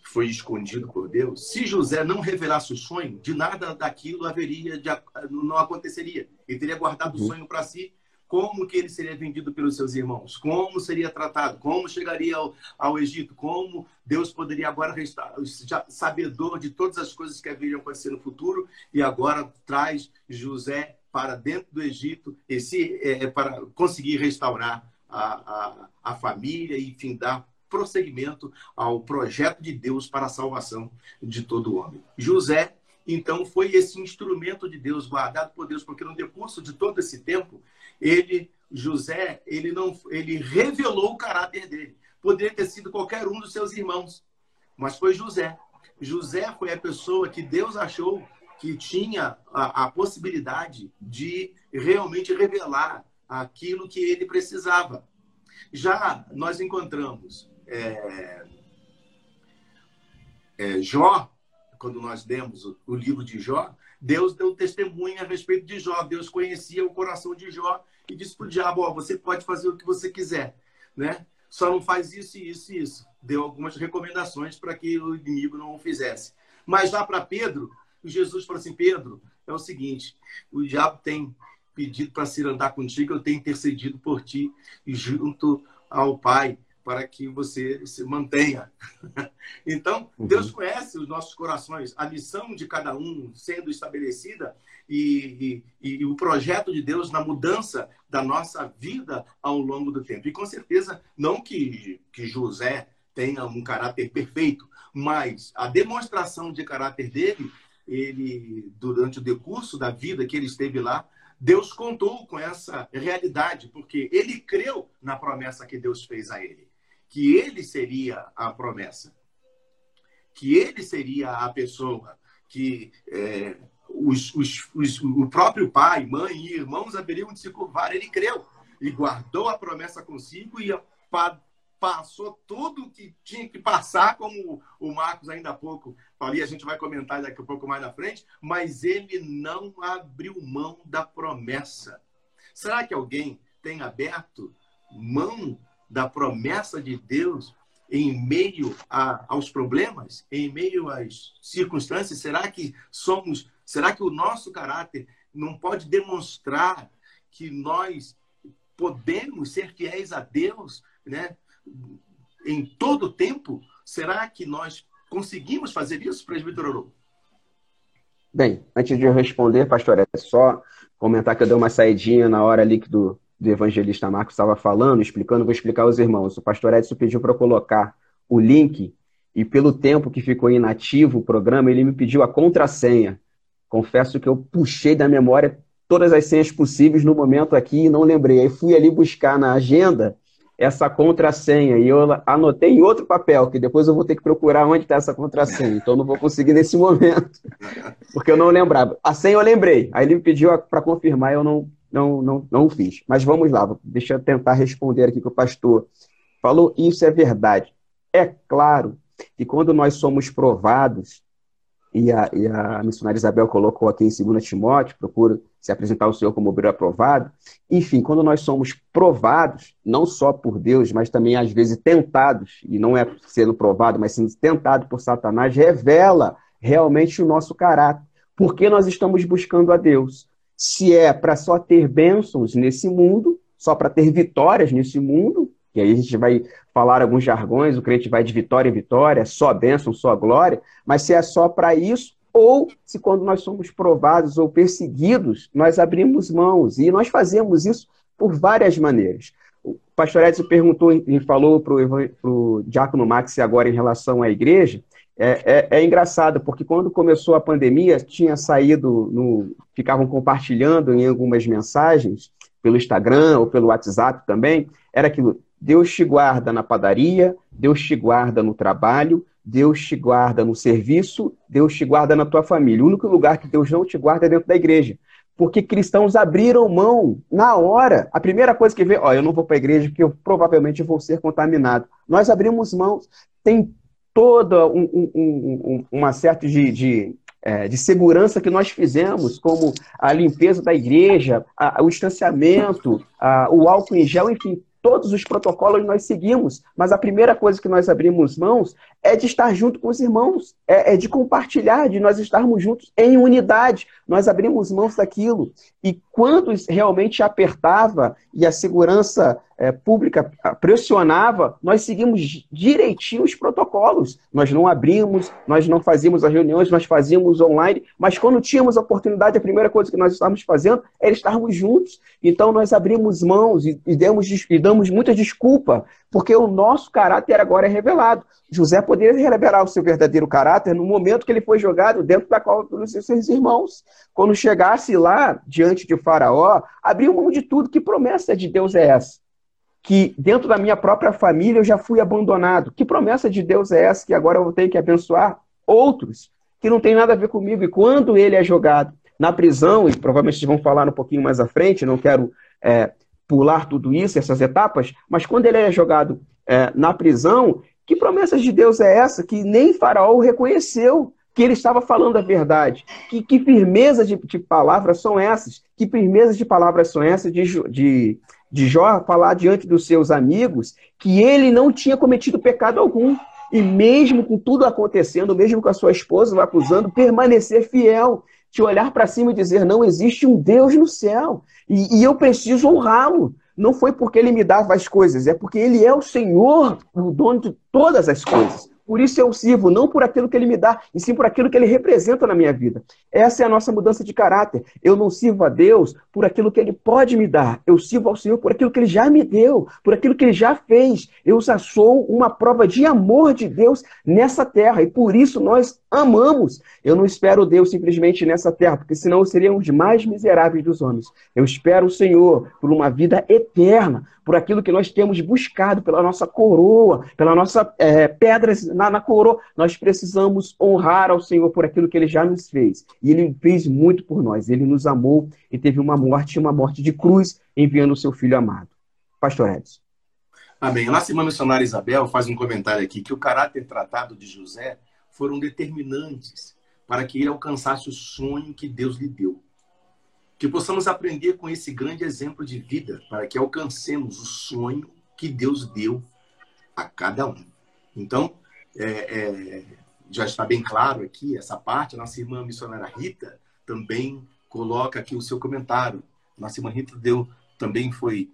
foi escondido por Deus. Se José não revelasse o sonho, de nada daquilo haveria, de, não aconteceria. Ele teria guardado uhum. o sonho para si como que ele seria vendido pelos seus irmãos, como seria tratado, como chegaria ao, ao Egito, como Deus poderia agora restar, já sabedor de todas as coisas que haveriam acontecer no futuro, e agora traz José para dentro do Egito, esse, é, é, para conseguir restaurar a, a, a família e, enfim, dar prosseguimento ao projeto de Deus para a salvação de todo homem. José então foi esse instrumento de Deus guardado por Deus, porque no decurso de todo esse tempo ele, José, ele não, ele revelou o caráter dele. Poderia ter sido qualquer um dos seus irmãos, mas foi José. José foi a pessoa que Deus achou que tinha a, a possibilidade de realmente revelar aquilo que ele precisava. Já nós encontramos é, é, Jó, quando nós lemos o, o livro de Jó, Deus deu testemunho a respeito de Jó. Deus conhecia o coração de Jó e disse para o diabo: oh, você pode fazer o que você quiser, né? Só não faz isso, isso e isso. Deu algumas recomendações para que o inimigo não o fizesse. Mas lá para Pedro, Jesus falou assim: Pedro, é o seguinte: o diabo tem pedido para se andar contigo, eu tenho intercedido por ti, junto ao Pai, para que você se mantenha. Então, uhum. Deus conhece os nossos corações, a missão de cada um sendo estabelecida e, e, e, o projeto de Deus na mudança da nossa vida ao longo do tempo. E com certeza, não que, que José tenha um caráter perfeito, mas a demonstração de caráter dele, ele durante o decurso da vida que ele esteve lá, Deus contou com essa realidade, porque ele creu na promessa que Deus fez a ele, que ele seria a promessa, que ele seria a pessoa que é, os, os, os, o próprio pai, mãe e irmãos haveriam de se curvar. Ele creu e guardou a promessa consigo e passou tudo que tinha que passar, como o Marcos ainda há pouco falou, a gente vai comentar daqui a pouco mais na frente, mas ele não abriu mão da promessa. Será que alguém tem aberto mão da promessa de Deus em meio a, aos problemas, em meio às circunstâncias? Será que somos Será que o nosso caráter não pode demonstrar que nós podemos ser fiéis a Deus, né? Em todo o tempo? Será que nós conseguimos fazer isso, presbítero Haroldo? Bem, antes de eu responder, pastor, é só comentar que eu dei uma saidinha na hora ali do, do evangelista Marcos estava falando, explicando, vou explicar aos irmãos. O pastor Edson pediu para eu colocar o link e pelo tempo que ficou inativo o programa, ele me pediu a contrassenha. Confesso que eu puxei da memória todas as senhas possíveis no momento aqui e não lembrei. Aí fui ali buscar na agenda essa contrassenha e eu anotei em outro papel, que depois eu vou ter que procurar onde está essa contrassenha. Então não vou conseguir nesse momento, porque eu não lembrava. A senha eu lembrei. Aí ele me pediu para confirmar, eu não, não, não, não fiz. Mas vamos lá, deixa eu tentar responder aqui que o pastor falou. Isso é verdade. É claro que quando nós somos provados, e a, e a missionária Isabel colocou aqui em 2 Timóteo, procura se apresentar ao Senhor como obreiro aprovado. Enfim, quando nós somos provados, não só por Deus, mas também às vezes tentados, e não é sendo provado, mas sendo tentado por Satanás, revela realmente o nosso caráter. Porque nós estamos buscando a Deus. Se é para só ter bênçãos nesse mundo, só para ter vitórias nesse mundo, e aí a gente vai falar alguns jargões, o crente vai de vitória em vitória, só bênção, só glória, mas se é só para isso, ou se quando nós somos provados ou perseguidos, nós abrimos mãos, e nós fazemos isso por várias maneiras. O pastor Edson perguntou e falou para o Diácono Max agora em relação à igreja, é, é, é, engraçado, porque quando começou a pandemia, tinha saído, no, ficavam compartilhando em algumas mensagens, pelo Instagram ou pelo WhatsApp também, era aquilo, Deus te guarda na padaria, Deus te guarda no trabalho, Deus te guarda no serviço, Deus te guarda na tua família. O único lugar que Deus não te guarda é dentro da igreja. Porque cristãos abriram mão na hora. A primeira coisa que vê, ó, eu não vou para a igreja porque eu provavelmente vou ser contaminado. Nós abrimos mãos. Tem toda um, um, um, uma certa de, de, é, de, segurança que nós fizemos, como a limpeza da igreja, a, o distanciamento, a, o álcool em gel, enfim, todos os protocolos nós seguimos, mas a primeira coisa que nós abrimos mãos é de estar junto com os irmãos, é, é de compartilhar, de nós estarmos juntos em unidade. Nós abrimos mãos daquilo. E quando realmente apertava e a segurança é, pública pressionava, nós seguimos direitinho os protocolos. Nós não abrimos, nós não fazíamos as reuniões, nós fazíamos online, mas quando tínhamos a oportunidade, a primeira coisa que nós estávamos fazendo era estarmos juntos. Então nós abrimos mãos e, e, demos, e damos muita desculpa, porque o nosso caráter agora é revelado. José poderia revelar o seu verdadeiro caráter no momento que ele foi jogado dentro da cova pelos seus irmãos. Quando chegasse lá, diante de Faraó, abriu mão de tudo. Que promessa de Deus é essa? Que dentro da minha própria família eu já fui abandonado. Que promessa de Deus é essa que agora eu ter que abençoar outros que não tem nada a ver comigo? E quando ele é jogado na prisão, e provavelmente vão falar um pouquinho mais à frente, não quero é, pular tudo isso, essas etapas, mas quando ele é jogado é, na prisão, que promessa de Deus é essa que nem Faraó reconheceu? que ele estava falando a verdade. Que, que firmeza de, de, palavras são essas? Que firmeza de palavras são essas de, de, de Jó falar diante dos seus amigos que ele não tinha cometido pecado algum. E mesmo com tudo acontecendo, mesmo com a sua esposa o acusando, permanecer fiel, de olhar para cima e dizer: não existe um Deus no céu. E, e eu preciso honrá-lo. não foi porque ele me dava as coisas, é porque ele é o Senhor, o dono de todas as coisas. Por isso eu sirvo, não por aquilo que ele me dá, e sim por aquilo que ele representa na minha vida. Essa é a nossa mudança de caráter. Eu não sirvo a Deus por aquilo que ele pode me dar. Eu sirvo ao Senhor por aquilo que ele já me deu, por aquilo que ele já fez. Eu já sou uma prova de amor de Deus nessa terra, e por isso nós amamos. Eu não espero Deus simplesmente nessa terra, porque senão dos mais miseráveis dos homens. Eu espero o Senhor por uma vida eterna, por aquilo que nós temos buscado, pela nossa coroa, pela nossa é, pedras na, na coroa. Nós precisamos honrar ao Senhor por aquilo que Ele já nos fez. E Ele fez muito por nós. Ele nos amou e teve uma morte, uma morte de cruz, enviando o seu Filho amado. Pastor Edson. Amém. Nossa irmã missionária Isabel faz um comentário aqui que o caráter tratado de José foram determinantes para que ele alcançasse o sonho que Deus lhe deu. Que possamos aprender com esse grande exemplo de vida para que alcancemos o sonho que Deus deu a cada um. Então, é, é, já está bem claro aqui essa parte. A nossa irmã missionária Rita também coloca aqui o seu comentário. Nossa irmã Rita deu também foi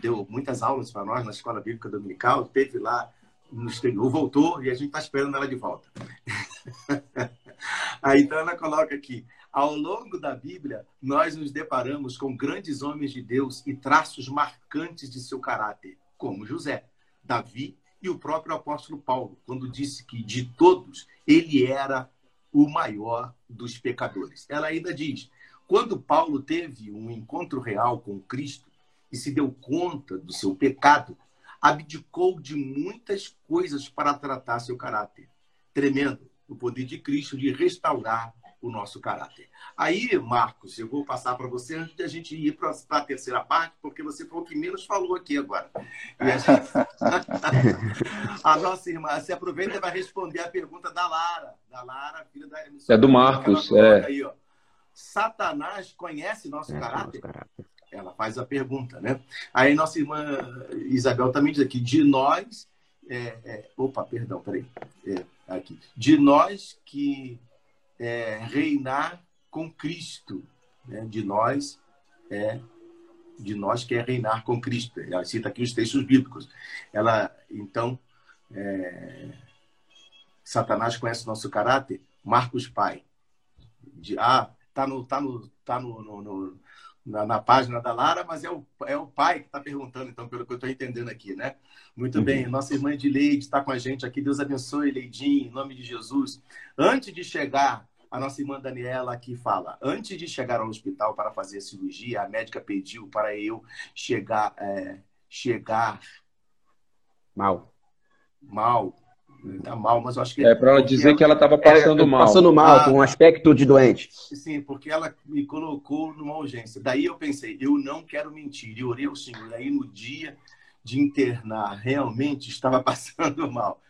deu muitas aulas para nós na escola bíblica dominical, teve lá no exterior, voltou e a gente está esperando ela de volta. Aí então coloca aqui: ao longo da Bíblia, nós nos deparamos com grandes homens de Deus e traços marcantes de seu caráter, como José, Davi e o próprio apóstolo Paulo, quando disse que de todos ele era o maior dos pecadores. Ela ainda diz: quando Paulo teve um encontro real com Cristo e se deu conta do seu pecado, abdicou de muitas coisas para tratar seu caráter. Tremendo o poder de Cristo de restaurar o nosso caráter. Aí, Marcos, eu vou passar para você antes de a gente ir para a terceira parte, porque você foi o que menos falou aqui agora. A, gente... a, nossa irmã se aproveita e vai responder a pergunta da Lara. Da Lara, filha da É do Marcos. É. Aí, ó. Satanás conhece nosso, é, caráter? nosso caráter? Ela faz a pergunta, né? Aí nossa irmã Isabel também diz aqui, de nós... É, é... opa, perdão, peraí. É, aqui. De nós que é, reinar com Cristo, né? de nós é de nós que é reinar com Cristo. Ela cita aqui os textos bíblicos. Ela então é, Satanás conhece nosso caráter. Marcos Pai. De, ah, tá no tá no tá no, no, no na, na, página da Lara, mas é o, é o pai que está perguntando, então, pelo que eu estou entendendo aqui, né? Muito uhum. bem, nossa irmã de Leide está com a gente aqui. Deus abençoe, Leidinho, em nome de Jesus. Antes de chegar a nossa irmã Daniela aqui fala: antes de chegar ao hospital para fazer a cirurgia, a médica pediu para eu chegar, é, chegar mal, mal, tá mal, mas eu acho que é para ela dizer ela, que ela estava passando é, mal, passando mal, ah, com um aspecto de doente. Sim, porque ela me colocou numa urgência. Daí eu pensei, eu não quero mentir. E orei ao Senhor. Aí no dia de internar, realmente estava passando mal.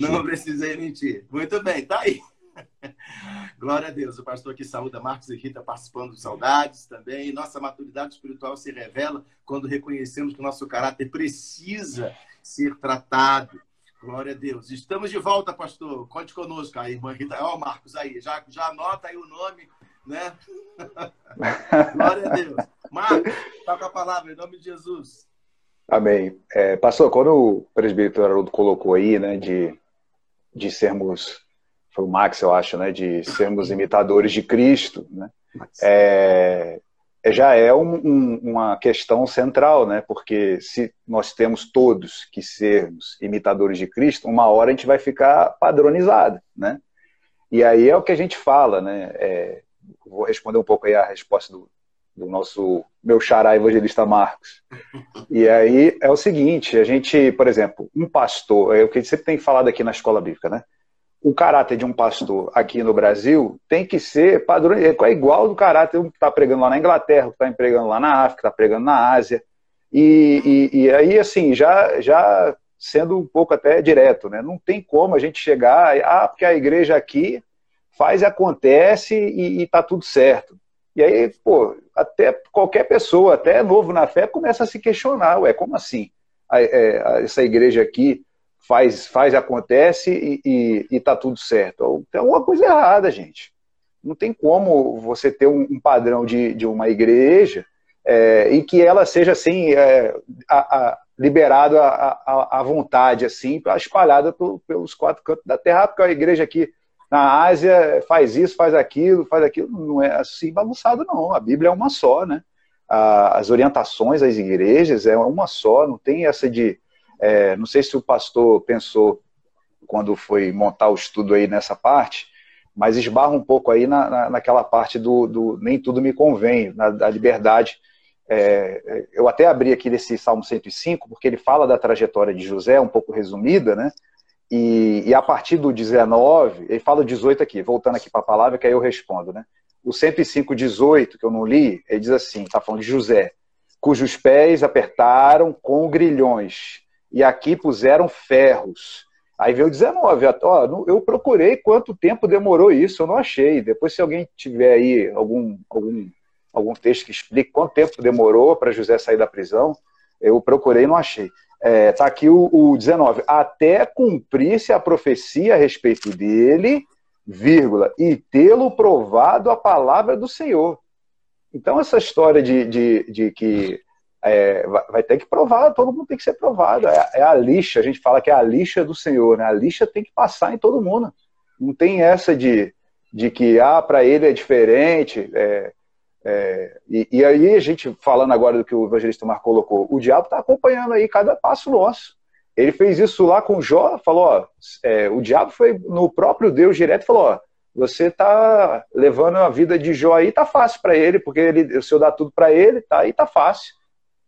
Não, não precisei mentir. Muito bem, tá aí. Glória a Deus. O pastor aqui saúda Marcos e Rita participando de saudades também. Nossa maturidade espiritual se revela quando reconhecemos que o nosso caráter precisa ser tratado. Glória a Deus. Estamos de volta, pastor. Conte conosco. A irmã Rita. Ó, Marcos, aí. Já, já anota aí o nome, né? Glória a Deus. Marcos, toca a palavra em nome de Jesus. Amém. É, pastor, quando o presbítero Haroldo colocou aí, né, de, de sermos foi o Max, eu acho, né, de sermos imitadores de Cristo, né, é, já é um, um, uma questão central, né, porque se nós temos todos que sermos imitadores de Cristo, uma hora a gente vai ficar padronizado, né, e aí é o que a gente fala, né, é, vou responder um pouco aí a resposta do, do nosso meu xará evangelista Marcos. E aí é o seguinte, a gente, por exemplo, um pastor, é o que sempre tem falado aqui na escola bíblica, né? O caráter de um pastor aqui no Brasil tem que ser padrão, é igual do caráter que está pregando lá na Inglaterra, que está pregando lá na África, está pregando na Ásia. E, e, e, aí, assim, já, já sendo um pouco até direto, né? Não tem como a gente chegar, ah, porque a igreja aqui faz e acontece e, está tudo certo. E aí, pô, até qualquer pessoa, até novo na fé, começa a se questionar, ué, como assim? É, essa igreja aqui faz, faz acontece e, está tudo certo. Tem alguma coisa errada, gente. Não tem como você ter um, um padrão de, de uma igreja é, e que ela seja assim é, a, a, liberado à vontade, assim, espalhada por, pelos quatro cantos da terra, porque a igreja aqui na Ásia faz isso, faz aquilo, faz aquilo, não é assim bagunçado, não. A Bíblia é uma só, né? As orientações às igrejas é uma só, não tem essa de. É, não sei se o pastor pensou quando foi montar o estudo aí nessa parte, mas esbarra um pouco aí na, na, naquela parte do, do, nem tudo me convém, na, da liberdade. É, eu até abri aqui nesse Salmo 105, porque ele fala da trajetória de José, um pouco resumida, né? E, e a partir do 19, ele fala o 18 aqui, voltando aqui para a palavra, que aí eu respondo, né? O 105, 18, que eu não li, ele diz assim: está falando de José, cujos pés apertaram com grilhões, e aqui puseram ferros Aí veio o 19. Ó, eu procurei quanto tempo demorou isso, eu não achei. Depois, se alguém tiver aí algum, algum, algum texto que explique quanto tempo demorou para José sair da prisão, eu procurei e não achei. É, tá aqui o, o 19. Até cumprir-se a profecia a respeito dele, vírgula, e tê-lo provado a palavra do Senhor. Então, essa história de, de, de que é, vai ter que provar, todo mundo tem que ser provado. É, é, a lixa, a gente fala que é a lixa do Senhor, né? A lixa tem que passar em todo mundo. Não tem essa de, de que, ah, para ele é diferente. É, é, e, e, aí, a gente, falando agora do que o evangelista Marco colocou, o diabo está acompanhando aí cada passo nosso. Ele fez isso lá com Jó, falou, ó, é, o diabo foi no próprio Deus direto e falou, ó, você está levando a vida de Jó aí, tá fácil para ele, porque ele, o Senhor dá tudo para ele, tá aí, tá fácil.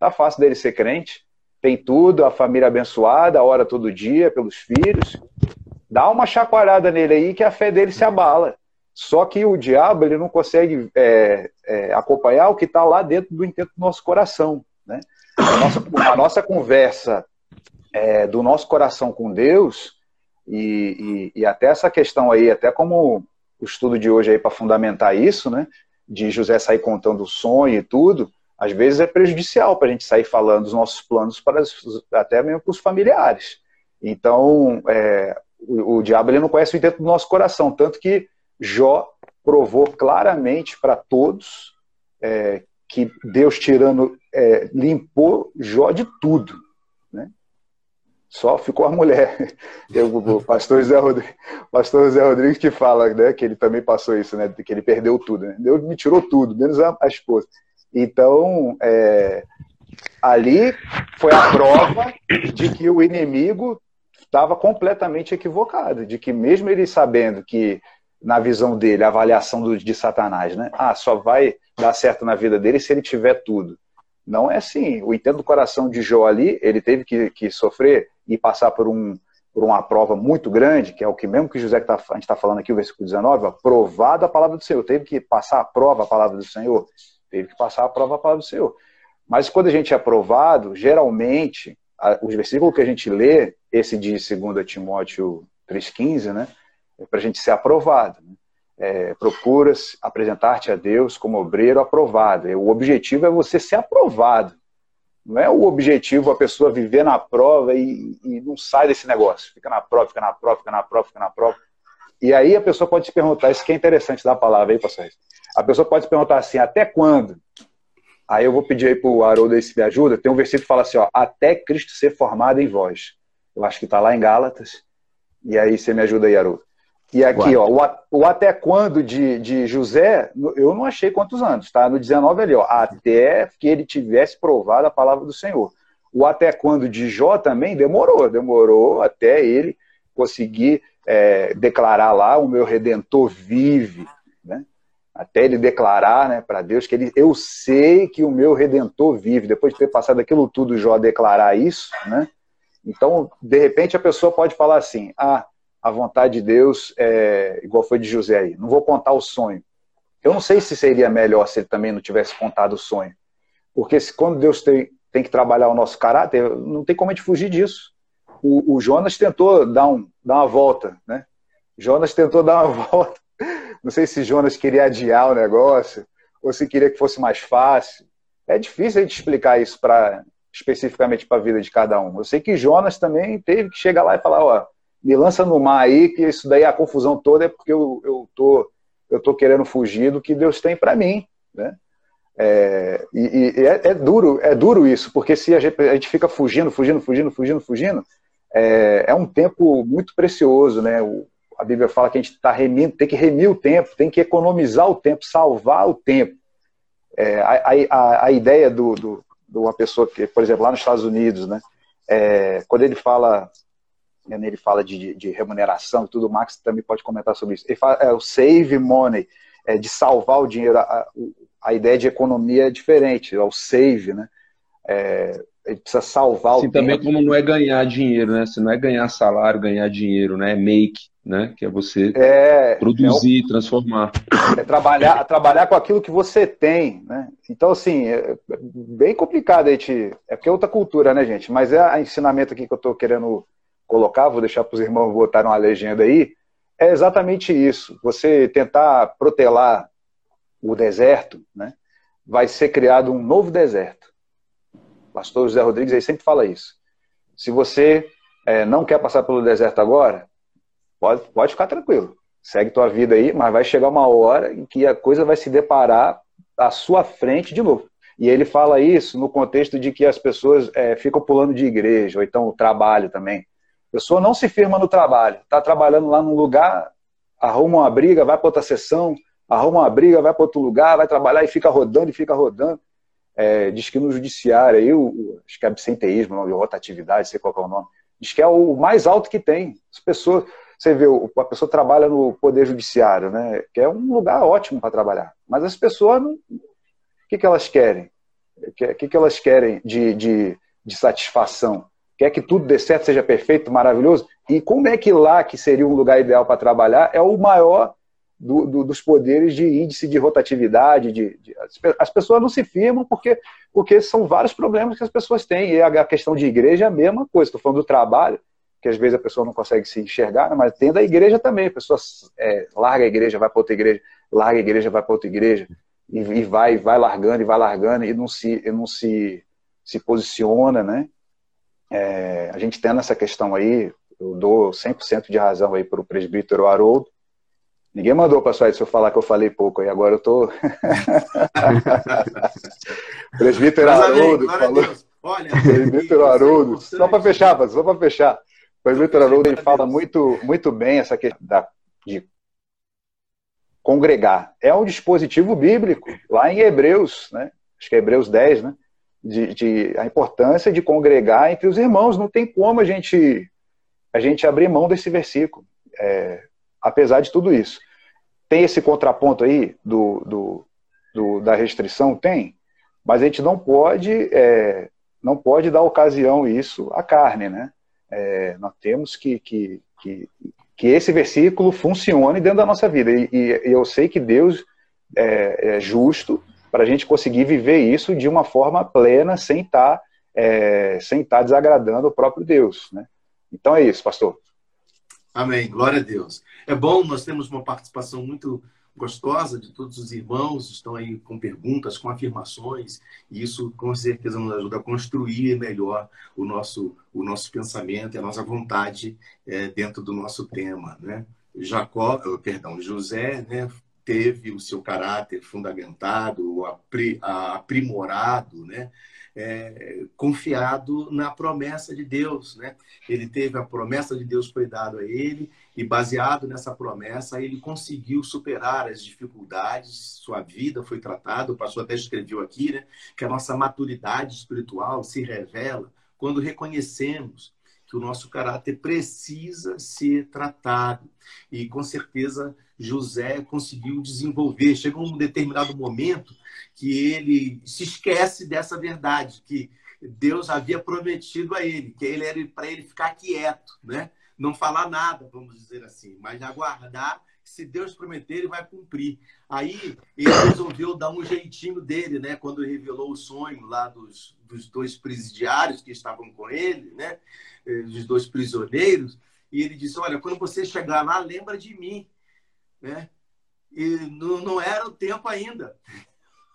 Tá fácil dele ser crente. Tem tudo, a família abençoada, a hora todo dia, pelos filhos. Dá uma chacoalhada nele aí que a fé dele se abala. Só que o diabo ele não consegue é, é, acompanhar o que está lá dentro do intento do nosso coração. Né? A, nossa, a nossa conversa é, do nosso coração com Deus, e, e, e, até essa questão aí, até como o estudo de hoje aí para fundamentar isso, né? De José sair contando o sonho e tudo, às vezes é prejudicial para a gente sair falando dos nossos planos para até mesmo para os familiares. Então, é, o, o, diabo ele não conhece o intento do nosso coração, tanto que Jó provou claramente para todos é, que Deus tirando é, limpou Jó de tudo, né? Só ficou a mulher. Eu, o pastor Zé Rodrigues, Rodrigues que fala, né, que ele também passou isso, né, que ele perdeu tudo. Né? Deus me tirou tudo, menos a, a esposa. Então, é, ali foi a prova de que o inimigo estava completamente equivocado, de que mesmo ele sabendo que na visão dele, a avaliação do, de Satanás, né? Ah, só vai dar certo na vida dele se ele tiver tudo. Não é assim. O intento do coração de Jó ali, ele teve que, que sofrer e passar por, um, por uma prova muito grande, que é o que mesmo que José que tá, a gente está falando aqui, o versículo 19, ó, provado a palavra do Senhor. Teve que passar a prova a palavra do Senhor teve que passar a prova para o Senhor. Mas quando a gente é aprovado, geralmente, a, os versículos que a gente lê, esse de 2 Timóteo 3,15, né, é para a gente ser aprovado. Né? É, procuras apresentar-te a Deus como obreiro aprovado. O objetivo é você ser aprovado. Não é o objetivo a pessoa viver na prova e, e não sai desse negócio. Fica na prova, fica na prova, fica na prova, fica na prova. E aí a pessoa pode se perguntar, isso que é interessante da palavra aí, pastor. A pessoa pode se perguntar assim, até quando? Aí eu vou pedir aí para o Haroldo aí se me ajuda. Tem um versículo que fala assim, ó, até Cristo ser formado em vós. Eu acho que está lá em Gálatas. E aí você me ajuda aí, Haroldo. E aqui, ó, o, o, até quando de, de José, eu não achei quantos anos, tá? No 19 ali, ó, até que ele tivesse provado a palavra do Senhor. O até quando de Jó também demorou, demorou até ele conseguir é, declarar lá: o meu redentor vive até ele declarar né, para Deus que ele, eu sei que o meu redentor vive. Depois de ter passado aquilo tudo, Jó declarar isso, né? Então, de repente, a pessoa pode falar assim: ah, a vontade de Deus é igual foi de José aí, não vou contar o sonho. Eu não sei se seria melhor se ele também não tivesse contado o sonho. Porque se, quando Deus tem, tem que trabalhar o nosso caráter, não tem como a gente fugir disso. O, o Jonas tentou dar, um, dar uma volta, né? Jonas tentou dar uma volta não sei se Jonas queria adiar o negócio ou se queria que fosse mais fácil. É difícil a gente explicar isso para especificamente para a vida de cada um. Eu sei que Jonas também teve que chegar lá e falar, ó, me lança no mar aí, que isso daí a confusão toda é porque eu, eu tô eu tô querendo fugir do que Deus tem para mim, né? É, e, e é, é, duro, é duro isso, porque se a gente, a gente fica fugindo, fugindo, fugindo, fugindo, fugindo, é, é um tempo muito precioso, né? O, a Bíblia fala que a gente tá remindo, tem que remir o tempo, tem que economizar o tempo, salvar o tempo. É, a, a, a, ideia do, do, de uma pessoa que, por exemplo, lá nos Estados Unidos, né? É, quando ele fala né, ele fala de, de, remuneração e tudo, o Max também pode comentar sobre isso. Ele fala é, o save money, é, de salvar o dinheiro. A, a, ideia de economia é diferente, é o save, né? É, ele precisa salvar o também tempo. como não é ganhar dinheiro, né? Se não é ganhar salário, ganhar dinheiro, né? É make, né? Que é você é, produzir, é o, transformar. É trabalhar, trabalhar com aquilo que você tem, né? Então, assim, é bem complicado a gente... É porque é outra cultura, né, gente? Mas é o ensinamento aqui que eu estou querendo colocar, vou deixar para os irmãos botarem uma legenda aí, é exatamente isso. Você tentar protelar o deserto, né? Vai ser criado um novo deserto. O pastor José Rodrigues aí sempre fala isso. Se você é, não quer passar pelo deserto agora, pode, pode ficar tranquilo. Segue tua vida aí, mas vai chegar uma hora em que a coisa vai se deparar à sua frente de novo. E ele fala isso no contexto de que as pessoas é, ficam pulando de igreja, ou então o trabalho também. A pessoa não se firma no trabalho, está trabalhando lá num lugar, arruma uma briga, vai para outra sessão, arruma uma briga, vai para outro lugar, vai trabalhar e fica rodando e fica rodando. É, diz que no judiciário, aí, o, acho que é absenteísmo, rotatividade, sei qual é o nome, diz que é o mais alto que tem. As pessoas, você vê, a pessoa trabalha no Poder Judiciário, né, que é um lugar ótimo para trabalhar, mas as pessoas, não, o que, que elas querem? O que, que, elas querem de, de, de satisfação? quer que tudo dê certo, seja perfeito, maravilhoso. E como é que lá, que seria um lugar ideal para trabalhar, é o maior do, do, dos poderes de índice de rotatividade. De, de, as pessoas não se firmam porque, porque são vários problemas que as pessoas têm. E a, questão de igreja é a mesma coisa. Estou falando do trabalho, que às vezes a pessoa não consegue se enxergar, né? mas tem da igreja também. A pessoa é, larga a igreja, vai para outra igreja, larga a igreja, vai para outra igreja. E, e, vai, vai largando, e vai largando, e não se, e não se, se posiciona, né? É, a gente tendo essa questão aí, eu dou 100% de razão aí para o presbítero Haroldo. Ninguém mandou, pastor se eu falar que eu falei pouco aí, agora eu tô. presbítero Haroldo falou. Olha, presbítero Haroldo, só para fechar, só para fechar. Presbítero Haroldo ele fala muito, muito bem essa questão da, de congregar. É um dispositivo bíblico, lá em Hebreus, né? Acho que é Hebreus 10, né? de, de, a importância de congregar entre os irmãos. Não tem como a gente, a gente abrir mão desse versículo, é, apesar de tudo isso. Tem esse contraponto aí do, do, do, da restrição? Tem, mas a gente não pode, é, não pode dar ocasião isso à carne, né? É, nós temos que, que, que, que, esse versículo funcione dentro da nossa vida. E, e eu sei que Deus é, é justo para a gente conseguir viver isso de uma forma plena, sem estar tá, é, sem tá desagradando o próprio Deus. Né? Então é isso, pastor. Amém. Glória a Deus. É bom, nós temos uma participação muito gostosa de todos os irmãos, estão aí com perguntas, com afirmações, e isso com certeza nos ajuda a construir melhor o nosso, o nosso pensamento e a nossa vontade é, dentro do nosso tema. Né? Jacó, perdão, José, né, teve o seu caráter fundamentado, aprimorado, né? É, confiado na promessa de Deus, né? Ele teve a promessa de Deus foi dada a ele e baseado nessa promessa ele conseguiu superar as dificuldades. Sua vida foi tratada. O pastor até escreveu aqui, né? Que a nossa maturidade espiritual se revela quando reconhecemos que o nosso caráter precisa ser tratado. E com certeza José conseguiu desenvolver. Chegou um determinado momento que ele se esquece dessa verdade, que Deus havia prometido a ele, que ele era para ele ficar quieto, né? Não falar nada, vamos dizer assim, mas aguardar se Deus prometer, ele vai cumprir. Aí ele resolveu dar um jeitinho dele, né? Quando revelou o sonho lá dos, dos dois presidiários que estavam com ele, né? Eh, dos dois prisioneiros. E ele disse: Olha, quando você chegar lá, lembra de mim. Né? E não, não era o tempo ainda.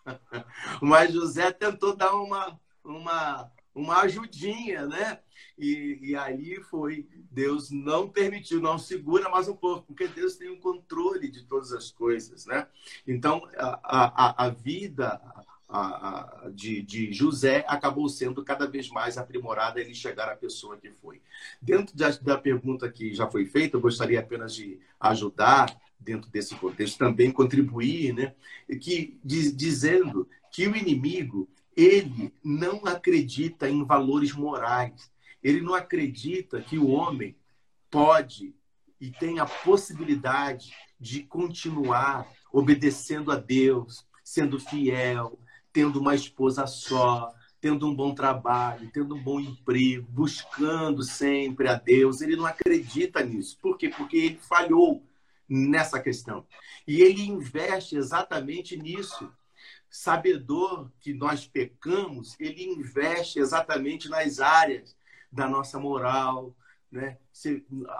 Mas José tentou dar uma, uma, uma ajudinha, né? E, e aí foi, Deus não permitiu, não segura mais um pouco, porque Deus tem o um controle de todas as coisas, né? Então, a, a, a vida, a, de, de, José acabou sendo cada vez mais aprimorada ele chegar à pessoa que foi. Dentro da, da, pergunta que já foi feita, eu gostaria apenas de ajudar, dentro desse contexto, também contribuir, né? que, diz, dizendo que o inimigo ele não acredita em valores morais. Ele não acredita que o homem pode e tem a possibilidade de continuar obedecendo a Deus, sendo fiel, tendo uma esposa só, tendo um bom trabalho, tendo um bom emprego, buscando sempre a Deus. Ele não acredita nisso. Por quê? Porque ele falhou nessa questão. E ele investe exatamente nisso. Sabedor que nós pecamos, ele investe exatamente nas áreas da nossa moral, né?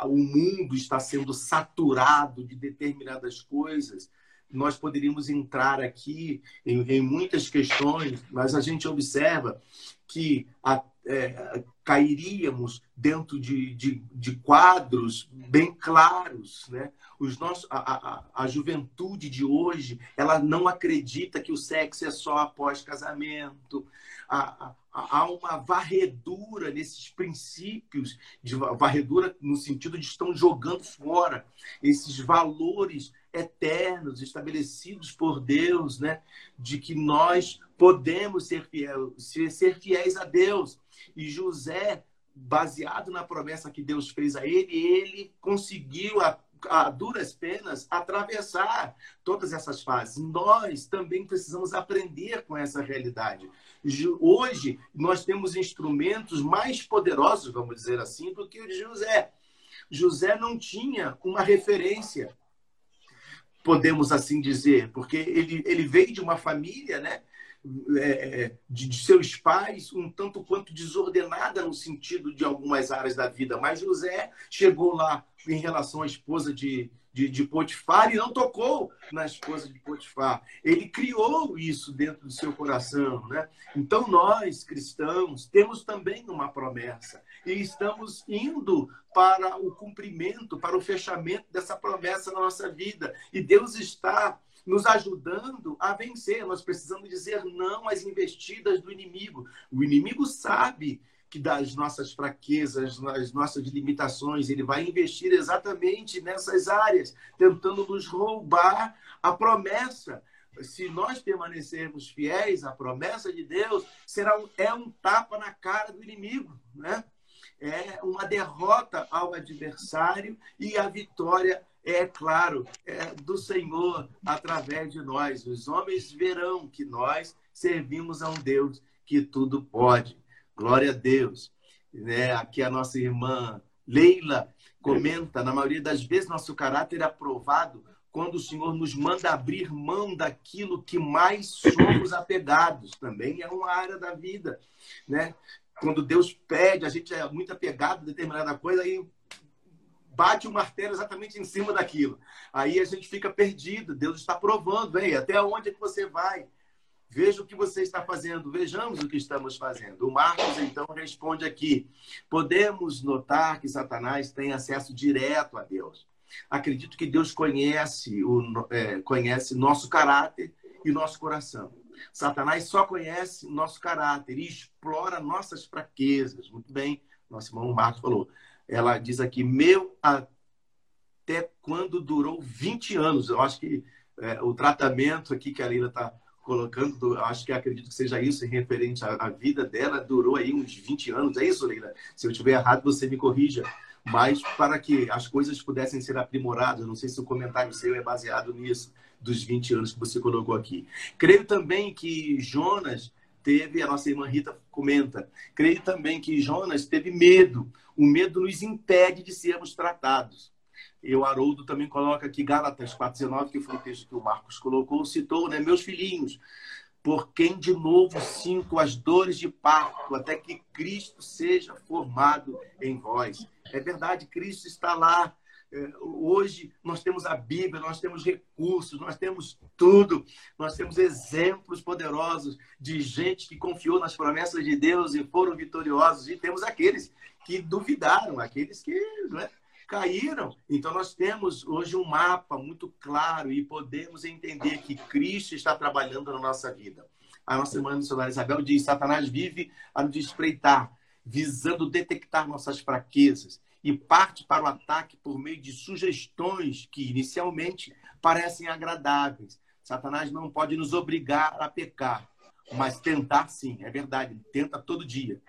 O mundo está sendo saturado de determinadas coisas nós poderíamos entrar aqui em, em muitas questões, mas a gente observa que a, é, cairíamos dentro de, de, de, quadros bem claros. Né? Os nossos, a, a, a juventude de hoje ela não acredita que o sexo é só após casamento. Há, há uma varredura nesses princípios, de varredura no sentido de estão jogando fora esses valores eternos estabelecidos por Deus, né? De que nós podemos ser fiéis, ser fiéis a Deus. E José, baseado na promessa que Deus fez a ele, ele conseguiu a, a duras penas atravessar todas essas fases. Nós também precisamos aprender com essa realidade. Hoje nós temos instrumentos mais poderosos, vamos dizer assim, do que o de José. José não tinha uma referência podemos assim dizer, porque ele, ele veio de uma família, né? É, é, de, de, seus pais, um tanto quanto desordenada no sentido de algumas áreas da vida. Mas José chegou lá em relação à esposa de, de, de Potifar e não tocou na esposa de Potifar. Ele criou isso dentro do seu coração. Né? Então, nós, cristãos, temos também uma promessa e estamos indo para o cumprimento, para o fechamento dessa promessa na nossa vida. E Deus está nos ajudando a vencer. Nós precisamos dizer não às investidas do inimigo. O inimigo sabe que das nossas fraquezas, das nossas limitações, ele vai investir exatamente nessas áreas, tentando nos roubar a promessa. Se nós permanecermos fiéis à promessa de Deus, será um, é um tapa na cara do inimigo, né? É uma derrota ao adversário e a vitória é claro, é do Senhor através de nós. Os homens verão que nós servimos a um Deus que tudo pode. Glória a Deus. Né? Aqui a nossa irmã Leila comenta, na maioria das vezes, nosso caráter é aprovado quando o Senhor nos manda abrir mão daquilo que mais somos apegados. Também é uma área da vida. Né? Quando Deus pede, a gente é muito apegado a determinada coisa, e bate o martelo exatamente em cima daquilo. Aí a gente fica perdido. Deus está provando, hein? até onde é que você vai? Veja o que você está fazendo, vejamos o que estamos fazendo. O Marcos, então, responde aqui: podemos notar que Satanás tem acesso direto a Deus. Acredito que Deus conhece, o, é, conhece nosso caráter e nosso coração. Satanás só conhece nosso caráter e explora nossas fraquezas. Muito bem, nosso irmão Marcos falou. Ela diz aqui: meu até quando durou 20 anos. Eu acho que é, o tratamento aqui que a Lila está colocando, acho que acredito que seja isso, referente à, à, vida dela, durou aí uns 20 anos, é isso, Leila? Se eu estiver errado, você me corrija. Mas para que as coisas pudessem ser aprimoradas, não sei se o comentário seu é baseado nisso, dos 20 anos que você colocou aqui. Creio também que Jonas teve, a nossa irmã Rita comenta, creio também que Jonas teve medo. O medo nos impede de sermos tratados. E o Haroldo também coloca aqui Gálatas 4,19, que foi o texto que o Marcos colocou, citou, né? Meus filhinhos, por quem de novo sinto as dores de parto, até que Cristo seja formado em vós. É verdade, Cristo está lá. Hoje nós temos a Bíblia, nós temos recursos, nós temos tudo, nós temos exemplos poderosos de gente que confiou nas promessas de Deus e foram vitoriosos, e temos aqueles que duvidaram, aqueles que né, caíram. Então, nós temos hoje um mapa muito claro e podemos entender que Cristo está trabalhando na nossa vida. a nossa irmã missionária Isabel diz: Satanás vive a nos espreitar, visando detectar nossas fraquezas e parte para o ataque por meio de sugestões que inicialmente parecem agradáveis. Satanás não pode nos obrigar a pecar, mas tentar sim, é verdade, ele tenta todo dia.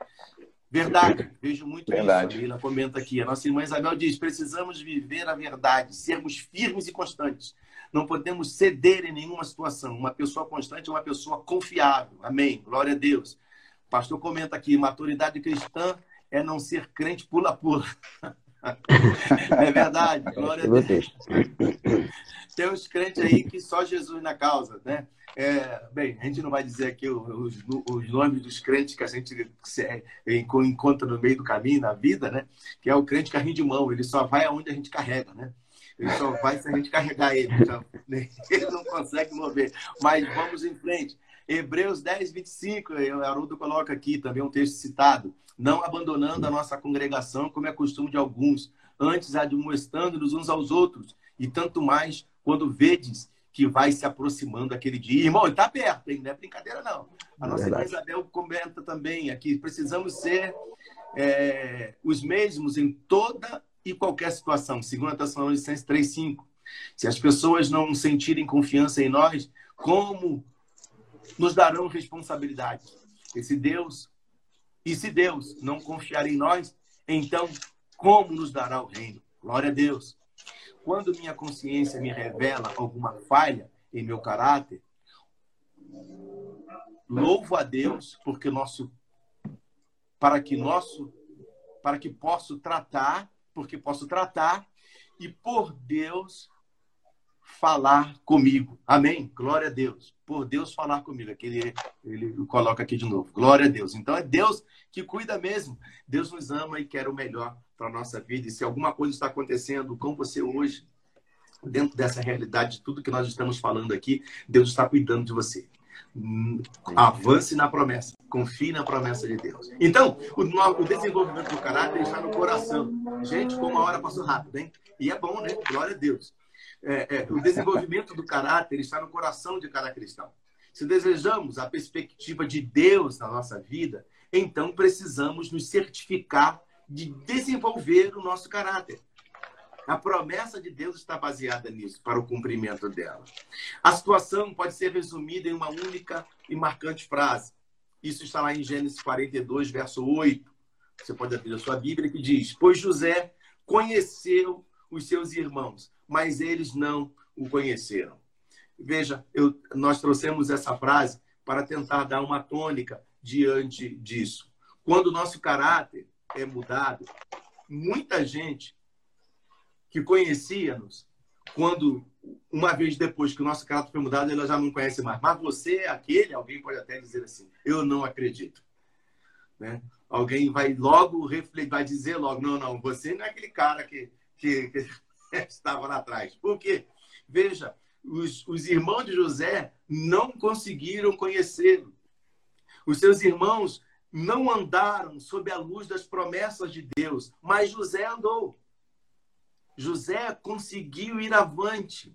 Verdade, vejo muito Verdade. isso. A comenta aqui. A nossa irmã Isabel diz: precisamos viver a verdade, sermos firmes e constantes. Não podemos ceder em nenhuma situação. Uma pessoa constante é uma pessoa confiável. Amém. Glória a Deus. O pastor comenta aqui: maturidade cristã é não ser crente pula-pula. é verdade. Glória a Deus. Tem uns crentes aí que só Jesus na causa, né? É, bem, a gente não vai dizer aqui os, os, nomes dos crentes que a gente encontra no meio do caminho, na vida, né? Que é o crente carrinho de mão, ele só vai aonde a gente carrega, né? Ele só vai se a gente carregar ele. Então, ele não consegue mover. Mas vamos em frente. Hebreus 10, 25, o Haroldo coloca aqui também um texto citado. Não abandonando a nossa congregação, como é costume de alguns, antes admoestando-nos uns aos outros, e tanto mais quando vedes que vai se aproximando aquele dia. Irmão, está perto, hein? Não é brincadeira, não. A nossa irmã Isabel comenta também aqui: precisamos ser é, os mesmos em toda e qualquer situação. 2 Tessalonicenses 3,5. Se as pessoas não sentirem confiança em nós, como nos darão responsabilidade? E se Deus, e se Deus não confiar em nós, então como nos dará o reino? Glória a Deus. Quando minha consciência me revela alguma falha em meu caráter, louvo a Deus porque nosso para que nosso para que posso tratar, porque posso tratar e por Deus falar comigo. Amém. Glória a Deus. Por Deus falar comigo. Aqui ele, ele coloca aqui de novo. Glória a Deus. Então é Deus que cuida mesmo. Deus nos ama e quer o melhor para a nossa vida. E se alguma coisa está acontecendo com você hoje, dentro dessa realidade de tudo que nós estamos falando aqui, Deus está cuidando de você. Avance na promessa, confie na promessa de Deus. Então, o, o desenvolvimento do caráter está no coração. Gente, como a hora passou rápido, hein? E é bom, né? Glória a Deus. É, é, o desenvolvimento do caráter está no coração de cada cristão. Se desejamos a perspectiva de Deus na nossa vida, então precisamos nos certificar de desenvolver o nosso caráter. A promessa de Deus está baseada nisso, para o cumprimento dela. A situação pode ser resumida em uma única e marcante frase. Isso está lá em Gênesis 42, verso 8. Você pode abrir a sua Bíblia que diz: Pois José conheceu os seus irmãos, mas eles não o conheceram. Veja, eu, nós trouxemos essa frase para tentar dar uma tônica diante disso. Quando o nosso caráter é mudado, muita gente que conhecia-nos, quando uma vez depois que o nosso caráter foi mudado, ela já não conhece mais. Mas você é aquele, alguém pode até dizer assim, eu não acredito. Né? Alguém vai logo refletir, vai dizer logo, não, não, você não é aquele cara que, que, que estava lá atrás. Por quê? Veja, os, os irmãos de José não conseguiram conhecê-lo. Os seus irmãos não andaram sob a luz das promessas de Deus, mas José andou. José conseguiu ir avante,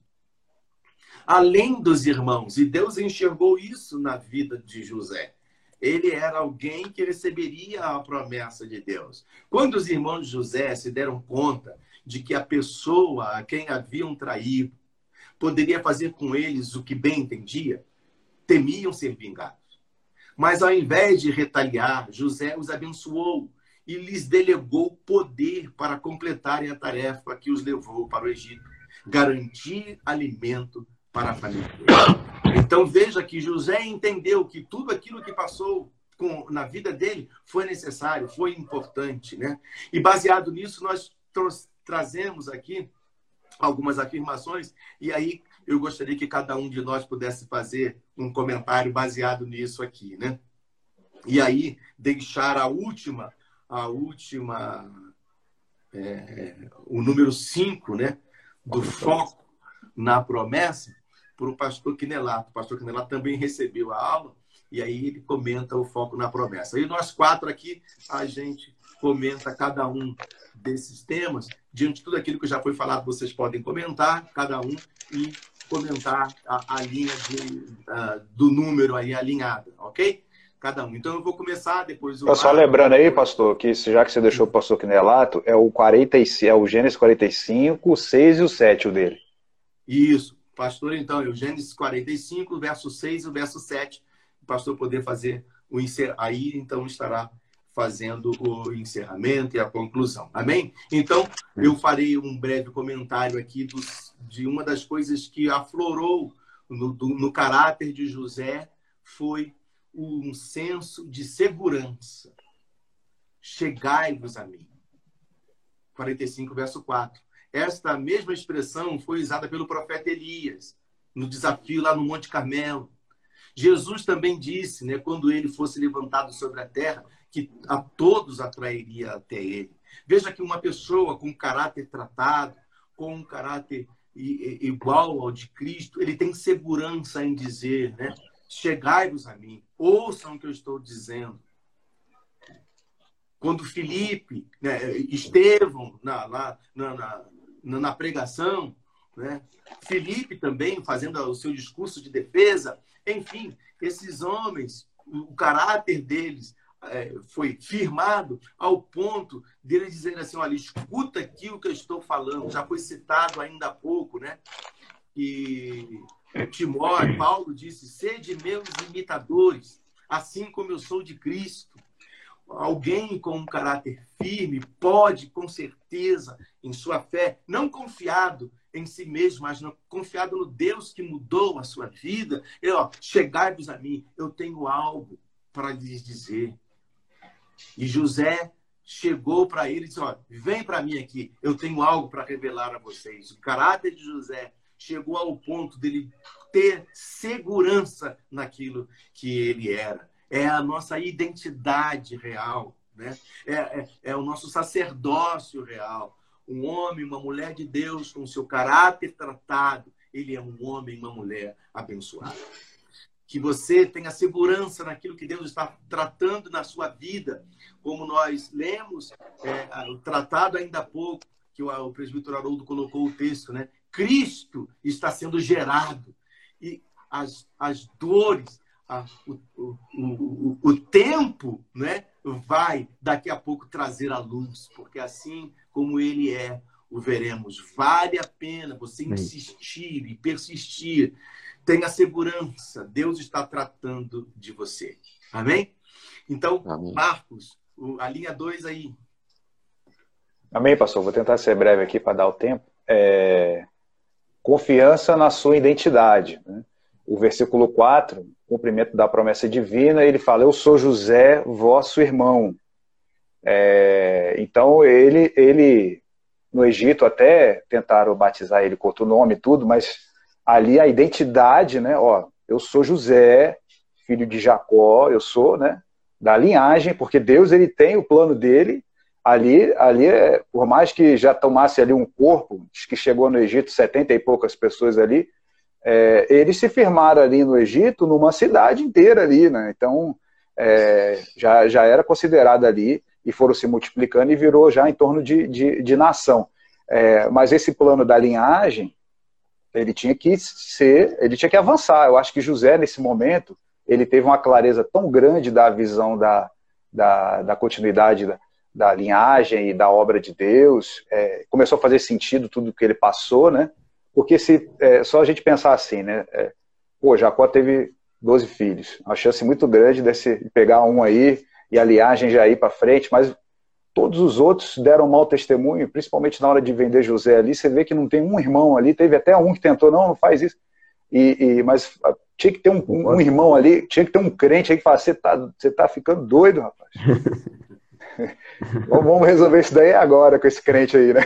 além dos irmãos, e Deus enxergou isso na vida de José. Ele era alguém que receberia a promessa de Deus. Quando os irmãos de José se deram conta de que a pessoa a quem haviam traído poderia fazer com eles o que bem entendia, temiam ser vingados. Mas ao invés de retaliar, José os abençoou e lhes delegou poder para completarem a tarefa que os levou para o Egito garantir alimento para a família. Então veja que José entendeu que tudo aquilo que passou com, na vida dele foi necessário, foi importante, né? E baseado nisso nós trazemos aqui algumas afirmações e aí eu gostaria que cada um de nós pudesse fazer um comentário baseado nisso aqui, né? E aí deixar a última a última, é, o número 5, né, do foco na promessa, para o pastor Quinelato. O pastor Quinelato também recebeu a aula e aí ele comenta o foco na promessa. E nós quatro aqui, a gente comenta cada um desses temas. Diante de tudo aquilo que já foi falado, vocês podem comentar, cada um, e comentar a, a linha de, do número aí alinhada, ok? Cada um. Então eu vou começar, depois o. Só lembrando aí, pastor, que já que você deixou o pastor Quinelato, é o 45, é o Gênesis 45, o 6 e o 7 o dele. Isso. Pastor, então, é o Gênesis 45, verso 6 e o verso 7. O pastor poder fazer o encer... aí, então estará fazendo o encerramento e a conclusão. Amém? Então, eu farei um breve comentário aqui dos, de uma das coisas que aflorou no, do, no caráter de José foi um senso de segurança. Chegai-vos a mim. 45, verso 4. Esta mesma expressão foi usada pelo profeta Elias no desafio lá no Monte Carmelo. Jesus também disse, né, quando ele fosse levantado sobre a terra, que a todos atrairia até ele. Veja que uma pessoa com caráter tratado, com um caráter igual ao de Cristo, ele tem segurança em dizer, né? Chegai-vos a mim, ouçam o que eu estou dizendo. Quando Felipe, né, Estevão, na, na, na, na pregação, né? Felipe também fazendo o seu discurso de defesa, enfim, esses homens, o caráter deles é, foi firmado ao ponto dele dizer assim, olha, escuta aqui o que eu estou falando. Já foi citado ainda há pouco, né? E Timóteo, Paulo disse, sede meus imitadores, assim como eu sou de Cristo. Alguém com um caráter firme pode, com certeza, em sua fé, não confiado em si mesmo, mas não, confiado no Deus que mudou a sua vida, chegai-vos a mim, eu tenho algo para lhes dizer. E José chegou para ele e disse: Olha, vem para mim aqui, eu tenho algo para revelar a vocês. O caráter de José chegou ao ponto dele ter segurança naquilo que ele era. É a nossa identidade real, né? é, é, é o nosso sacerdócio real. Um homem, uma mulher de Deus com seu caráter tratado, ele é um homem, uma mulher abençoada que você tenha segurança naquilo que Deus está tratando na sua vida, como nós lemos é, o tratado ainda há pouco, que o, o presbítero Haroldo colocou o texto, né? Cristo está sendo gerado e as, as dores, a, o, o, o, o tempo, né? Vai daqui a pouco trazer a luz, porque assim como ele é, o veremos. Vale a pena você insistir e persistir Tenha segurança, Deus está tratando de você. Amém? Então, Amém. Marcos, a linha 2 aí. Amém, pastor. Vou tentar ser breve aqui para dar o tempo. É... Confiança na sua identidade. Né? O versículo 4, cumprimento da promessa divina, ele fala: Eu sou José, vosso irmão. É... Então, ele, ele, no Egito, até tentaram batizar ele com outro nome e tudo, mas ali a identidade, né? Ó, eu sou José, filho de Jacó, eu sou, né? Da linhagem, porque Deus ele tem o plano dele. Ali, ali é, por mais que já tomasse ali um corpo, que chegou no Egito setenta e poucas pessoas ali, é, eles se firmaram ali no Egito numa cidade inteira ali, né? Então é, já, já era considerado ali e foram se multiplicando e virou já em torno de, de, de nação. É, mas esse plano da linhagem ele tinha que ser, ele tinha que avançar. Eu acho que José, nesse momento, ele teve uma clareza tão grande da visão da, da, da continuidade da, da, linhagem e da obra de Deus, é, começou a fazer sentido tudo que ele passou, né? Porque se é, só a gente pensar assim, né? É, pô, Jacó teve 12 filhos, uma chance muito grande de pegar um aí e a linhagem já ir para frente, mas Todos os outros deram mau testemunho, principalmente na hora de vender José ali. Você vê que não tem um irmão ali, teve até um que tentou, não, não faz isso. E, e mas ah, tinha que ter um, um, irmão ali, tinha que ter um crente aí que fala: você tá, tá ficando doido, rapaz. Vamos resolver isso daí agora com esse crente aí, né?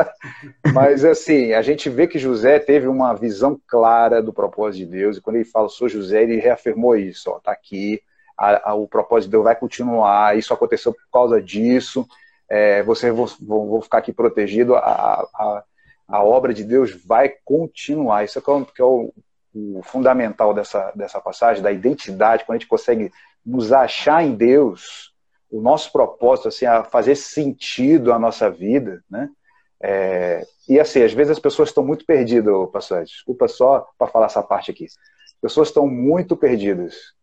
Mas assim, a gente vê que José teve uma visão clara do propósito de Deus, e quando ele fala sou José, ele reafirmou isso, ó, tá aqui, a, a, o propósito de Deus vai continuar, isso aconteceu por causa disso, é, vocês vão, vão, ficar aqui protegidos, a, a, a, obra de Deus vai continuar. Isso é, que é, que é o, o, fundamental dessa, dessa passagem, da identidade, quando a gente consegue nos achar em Deus, o nosso propósito, assim, a fazer sentido a nossa vida, né? É, e assim, às vezes as pessoas estão muito perdidas, pastor. Desculpa só para falar essa parte aqui. As pessoas estão muito perdidas.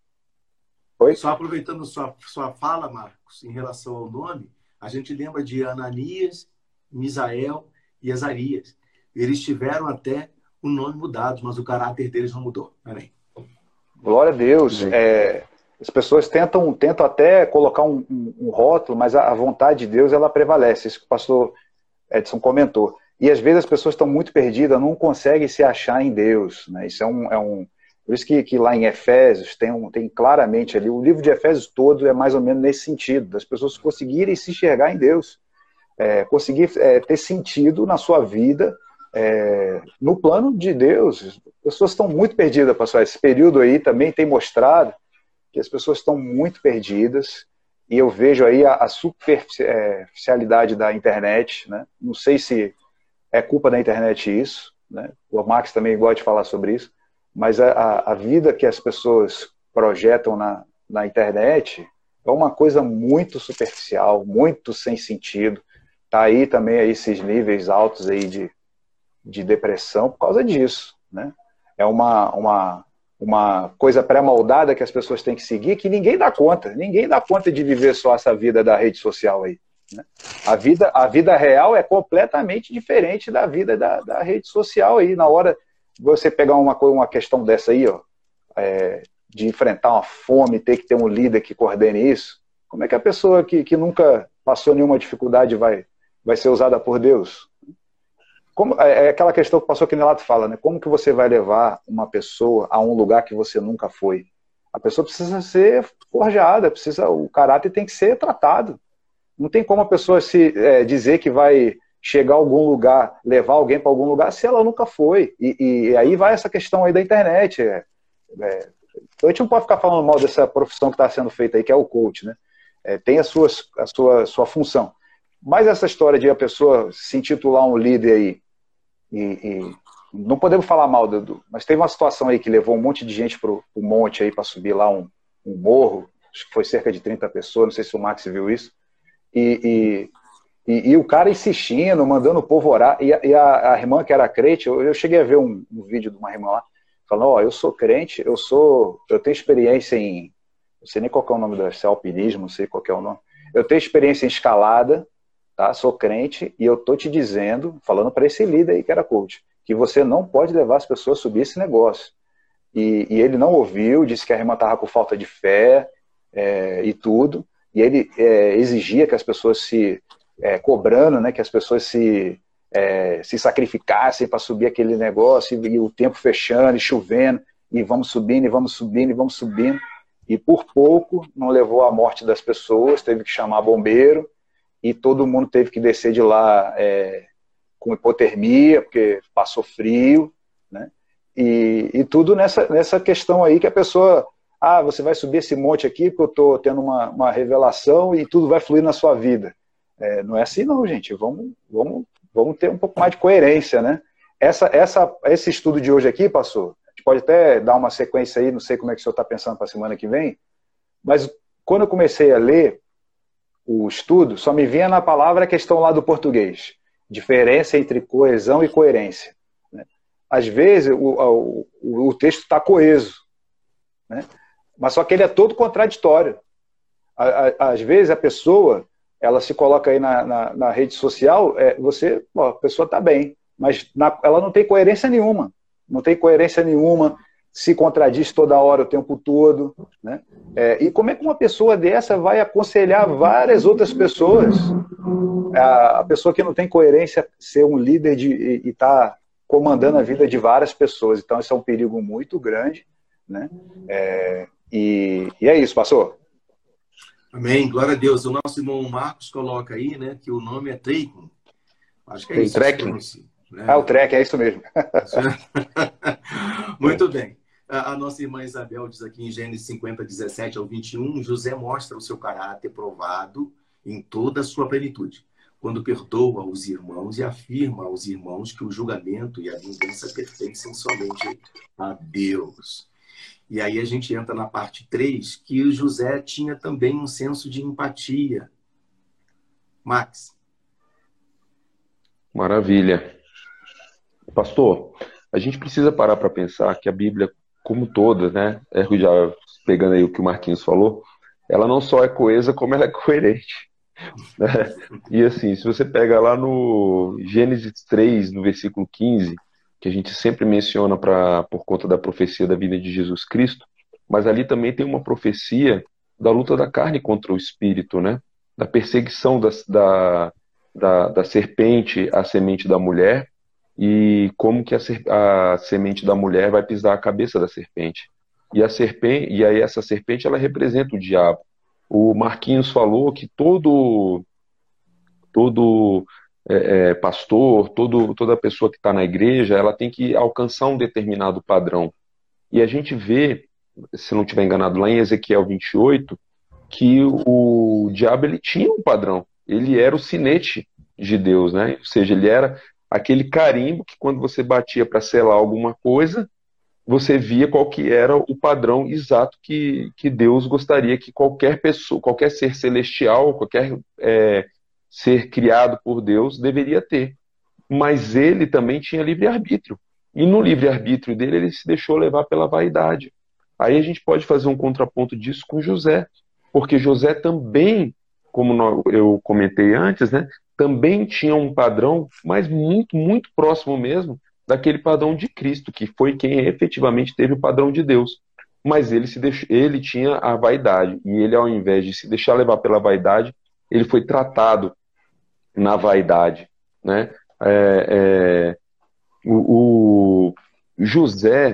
Oi? Só aproveitando sua, sua fala, Marcos, em relação ao nome, a gente lembra de Ananias, Misael e Azarias. Eles tiveram até o nome mudado, mas o caráter deles não mudou. Amém. Glória a Deus. É, as pessoas tentam, tentam até colocar um, um, um rótulo, mas a, a, vontade de Deus ela prevalece. Isso que o pastor Edson comentou. E às vezes as pessoas estão muito perdidas, não conseguem se achar em Deus. Né? Isso é um, é um por isso que, que, lá em Efésios tem, um, tem claramente ali, o livro de Efésios todo é mais ou menos nesse sentido, das pessoas conseguirem se enxergar em Deus, é, conseguir é, ter sentido na sua vida, é, no plano de Deus. As pessoas estão muito perdidas, pastor. Esse período aí também tem mostrado que as pessoas estão muito perdidas, e eu vejo aí a, a superficialidade da internet, né? Não sei se é culpa da internet isso, né? O Max também gosta de falar sobre isso, mas a, a vida que as pessoas projetam na, na internet é uma coisa muito superficial, muito sem sentido. Tá aí também aí esses níveis altos aí de, de depressão por causa disso, né? É uma, uma, uma coisa pré-moldada que as pessoas têm que seguir que ninguém dá conta. Ninguém dá conta de viver só essa vida da rede social aí. Né? A, vida, a vida real é completamente diferente da vida da, da rede social aí. Na hora você pegar uma, uma questão dessa aí, ó, é, de enfrentar uma fome, ter que ter um líder que coordene isso, como é que a pessoa que, que nunca passou nenhuma dificuldade vai, vai ser usada por Deus? Como, é, é aquela questão que o pastor Quinelato fala, né? Como que você vai levar uma pessoa a um lugar que você nunca foi? A pessoa precisa ser forjada, precisa, o caráter tem que ser tratado. Não tem como a pessoa se é, dizer que vai chegar a algum lugar, levar alguém para algum lugar, se ela nunca foi. E, e, aí vai essa questão aí da internet. É, é, a gente não pode ficar falando mal dessa profissão que está sendo feita aí, que é o coach, né? É, tem a, suas, a sua, sua função. Mas essa história de a pessoa se intitular um líder aí, e, e não podemos falar mal, do, mas teve uma situação aí que levou um monte de gente para o monte aí para subir lá um, um morro, acho que foi cerca de 30 pessoas, não sei se o Max viu isso, e, e e, e, o cara insistindo, mandando o povo orar. E, e a, a, irmã que era crente, eu, eu cheguei a ver um, um, vídeo de uma irmã lá, falando, ó, oh, eu sou crente, eu sou, eu tenho experiência em, não sei nem qual é o nome desse, alpinismo, não sei qual é o nome. Eu tenho experiência em escalada, tá? Sou crente e eu tô te dizendo, falando para esse líder aí que era coach, que você não pode levar as pessoas a subir esse negócio. E, e ele não ouviu, disse que a irmã estava com falta de fé é, e tudo. E ele é, exigia que as pessoas se é, cobrando né, que as pessoas se, é, se sacrificassem para subir aquele negócio, e, e, o tempo fechando, e chovendo, e vamos subindo, e vamos subindo, e vamos subindo. E por pouco não levou à morte das pessoas, teve que chamar bombeiro, e todo mundo teve que descer de lá é, com hipotermia, porque passou frio, né? E, e tudo nessa, nessa questão aí que a pessoa ah, você vai subir esse monte aqui porque eu estou tendo uma, uma revelação e tudo vai fluir na sua vida. É, não é assim não, gente. Vamos, vamos, vamos ter um pouco mais de coerência, né? Essa, essa, esse estudo de hoje aqui, passou. A gente pode até dar uma sequência aí, não sei como é que o senhor está pensando para a semana que vem, mas quando eu comecei a ler o estudo, só me vinha na palavra a questão lá do português. Diferença entre coesão e coerência. Né? Às vezes o, o, o texto está coeso, né? mas só que ele é todo contraditório. Às vezes a pessoa ela se coloca aí na, na, na rede social, é, você, a pessoa está bem, mas na, ela não tem coerência nenhuma, não tem coerência nenhuma, se contradiz toda hora, o tempo todo, né? É, e como é que uma pessoa dessa vai aconselhar várias outras pessoas? A, a pessoa que não tem coerência ser um líder de, e estar tá comandando a vida de várias pessoas. Então, isso é um perigo muito grande, né? É, e, e é isso, pastor. Amém, glória a Deus. O nosso irmão Marcos coloca aí, né, que o nome é Treikin. Acho que é Tem isso. Trekking. Né? Ah, o Trek, é isso mesmo. Muito bem. A, a nossa irmã Isabel diz aqui em Gênesis 50, 17 ao 21, José mostra o seu caráter provado em toda a sua plenitude, quando perdoa os irmãos e afirma aos irmãos que o julgamento e a vingança pertencem somente a Deus. E aí a gente entra na parte 3, que o José tinha também um senso de empatia. Max. Maravilha. Pastor, a gente precisa parar para pensar que a Bíblia, como toda, né, já pegando aí o que o Marquinhos falou, ela não só é coesa, como ela é coerente. Né? E assim, se você pega lá no Gênesis 3, no versículo 15, que a gente sempre menciona pra, por conta da profecia da vida de Jesus Cristo, mas ali também tem uma profecia da luta da carne contra o espírito, né? Da perseguição da, da, da, da serpente à semente da mulher e como que a, a, semente da mulher vai pisar a cabeça da serpente. E a serpente, e aí essa serpente ela representa o diabo. O Marquinhos falou que todo todo é, é, pastor, todo, toda pessoa que está na igreja, ela tem que alcançar um determinado padrão. E a gente vê se não estiver enganado, lá em Ezequiel 28, que o, diabo ele tinha um padrão. Ele era o sinete de Deus, né? Ou seja, ele era aquele carimbo que quando você batia para selar alguma coisa, você via qual que era o padrão exato que, que Deus gostaria que qualquer pessoa, qualquer ser celestial, qualquer é, ser criado por Deus deveria ter. Mas ele também tinha livre-arbítrio. E no livre-arbítrio dele, ele se deixou levar pela vaidade. Aí a gente pode fazer um contraponto disso com José, porque José também, como eu comentei antes, né, também tinha um padrão, mas muito, muito próximo mesmo daquele padrão de Cristo, que foi quem efetivamente teve o padrão de Deus. Mas ele se deixou, ele tinha a vaidade, e ele, ao invés de se deixar levar pela vaidade, ele foi tratado na vaidade. Né? É, é, o, o José,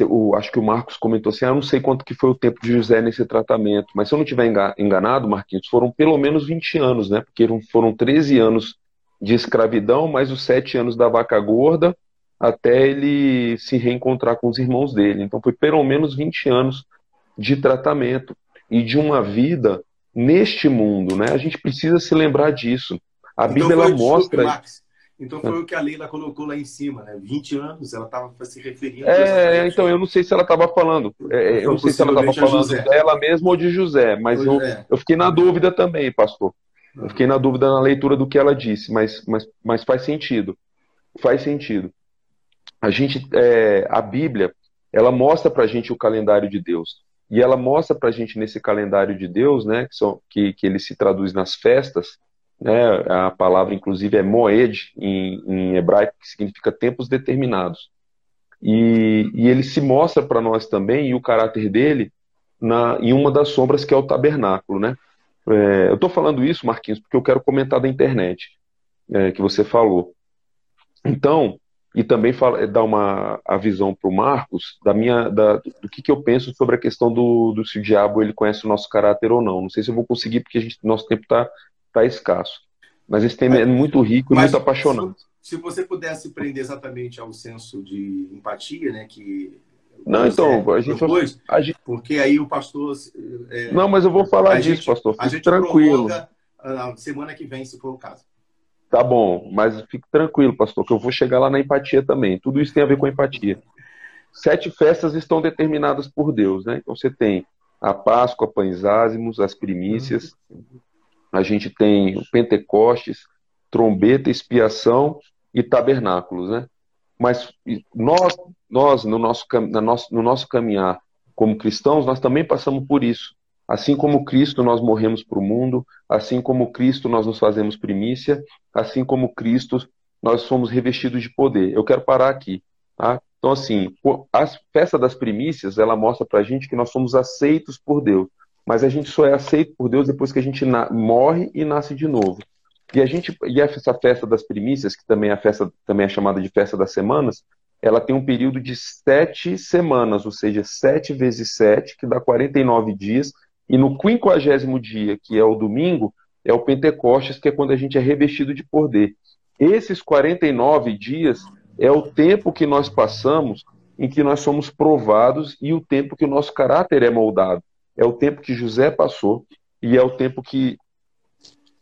o, acho que o Marcos comentou assim, ah, eu não sei quanto que foi o tempo de José nesse tratamento, mas se eu não tiver enganado, Marquinhos, foram pelo menos 20 anos, né? Porque foram 13 anos de escravidão, mais os 7 anos da vaca gorda, até ele se reencontrar com os irmãos dele. Então foi pelo menos 20 anos de tratamento e de uma vida neste mundo, né? A gente precisa se lembrar disso. A então, Bíblia ela mostra. Max, então foi o que a Leila colocou lá em cima, né? 20 anos, ela estava se referindo. É, então eu não sei se ela estava falando. É, eu não sei se ela estava falando dela mesma ou de José, mas eu, é. eu fiquei na dúvida também, pastor. Eu fiquei na dúvida na leitura do que ela disse, mas, mas, mas faz sentido. Faz sentido. A gente, é, a Bíblia, ela mostra para a gente o calendário de Deus. E ela mostra para a gente nesse calendário de Deus, né, que, são, que, que ele se traduz nas festas, né, a palavra inclusive é moed em, em hebraico, que significa tempos determinados. E, e ele se mostra para nós também, e o caráter dele, na, em uma das sombras que é o tabernáculo. Né? É, eu estou falando isso, Marquinhos, porque eu quero comentar da internet, é, que você falou. Então, e também fala, dar uma a visão para o Marcos da minha da, do que, que eu penso sobre a questão do, do se o diabo ele conhece o nosso caráter ou não. Não sei se eu vou conseguir porque a gente, nosso tempo está está escasso. Mas esse tema é muito rico e muito apaixonante. Se, se, você pudesse prender exatamente ao senso de empatia, né, que não, então, a gente, a gente... porque aí o pastor. É, não, mas eu vou falar disso, gente, pastor. Fique a gente tranquilo. A semana que vem, se for o caso. Tá bom, mas fique tranquilo, pastor, que eu vou chegar lá na empatia também. Tudo isso tem a ver com empatia. Sete festas estão determinadas por Deus, né? Então você tem a Páscoa, pães ázimos, as primícias, a gente tem o Pentecostes, trombeta, expiação e tabernáculos, né? Mas nós, nós no, nosso, na nosso, no nosso caminhar como cristãos, nós também passamos por isso. Assim como Cristo, nós morremos para o mundo, assim como Cristo, nós nos fazemos primícia, assim como Cristo, nós somos revestidos de poder. Eu quero parar aqui. Tá? Então, assim, a festa das primícias, ela mostra para a gente que nós somos aceitos por Deus mas a gente só é aceito por Deus depois que a gente morre e nasce de novo. E a gente e essa festa das primícias, que também é a festa também é chamada de festa das semanas, ela tem um período de sete semanas, ou seja, sete vezes sete, que dá 49 dias, e no quinquagésimo dia, que é o domingo, é o Pentecostes, que é quando a gente é revestido de poder. Esses 49 dias é o tempo que nós passamos em que nós somos provados e o tempo que o nosso caráter é moldado é o tempo que José passou e é o tempo que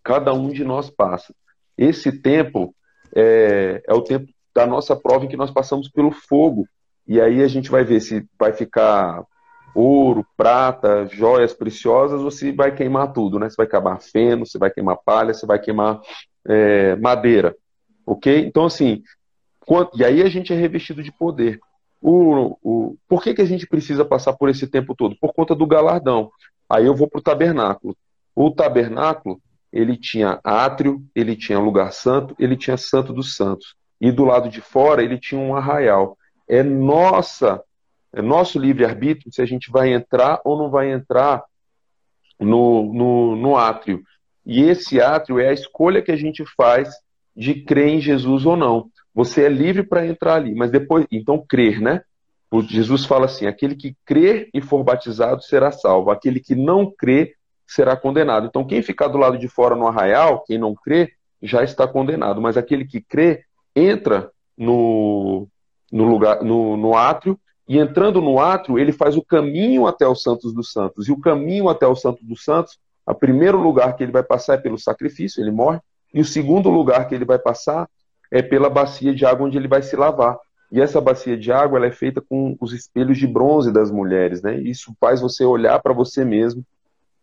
cada um de nós passa. Esse tempo é, é o tempo da nossa prova em que nós passamos pelo fogo. E aí a gente vai ver se vai ficar ouro, prata, joias preciosas ou se vai queimar tudo, né? Se vai queimar feno, se vai queimar palha, se vai queimar é, madeira. Ok? Então, assim, e aí a gente é revestido de poder. O, o, por que, que a gente precisa passar por esse tempo todo? Por conta do galardão. Aí eu vou para o tabernáculo. O tabernáculo, ele tinha átrio, ele tinha lugar santo, ele tinha santo dos santos. E do lado de fora, ele tinha um arraial. É nossa, é nosso livre-arbítrio se a gente vai entrar ou não vai entrar no, no, no átrio. E esse átrio é a escolha que a gente faz de crer em Jesus ou não. Você é livre para entrar ali, mas depois, então crer, né? O Jesus fala assim: aquele que crer e for batizado será salvo, aquele que não crer será condenado. Então, quem ficar do lado de fora no arraial, quem não crê, já está condenado, mas aquele que crê entra no, no lugar, no, no átrio, e entrando no átrio, ele faz o caminho até os Santos dos Santos. E o caminho até os Santos dos Santos, o primeiro lugar que ele vai passar é pelo sacrifício, ele morre, e o segundo lugar que ele vai passar é pela bacia de água onde ele vai se lavar. E essa bacia de água ela é feita com os espelhos de bronze das mulheres, né? Isso faz você olhar para você mesmo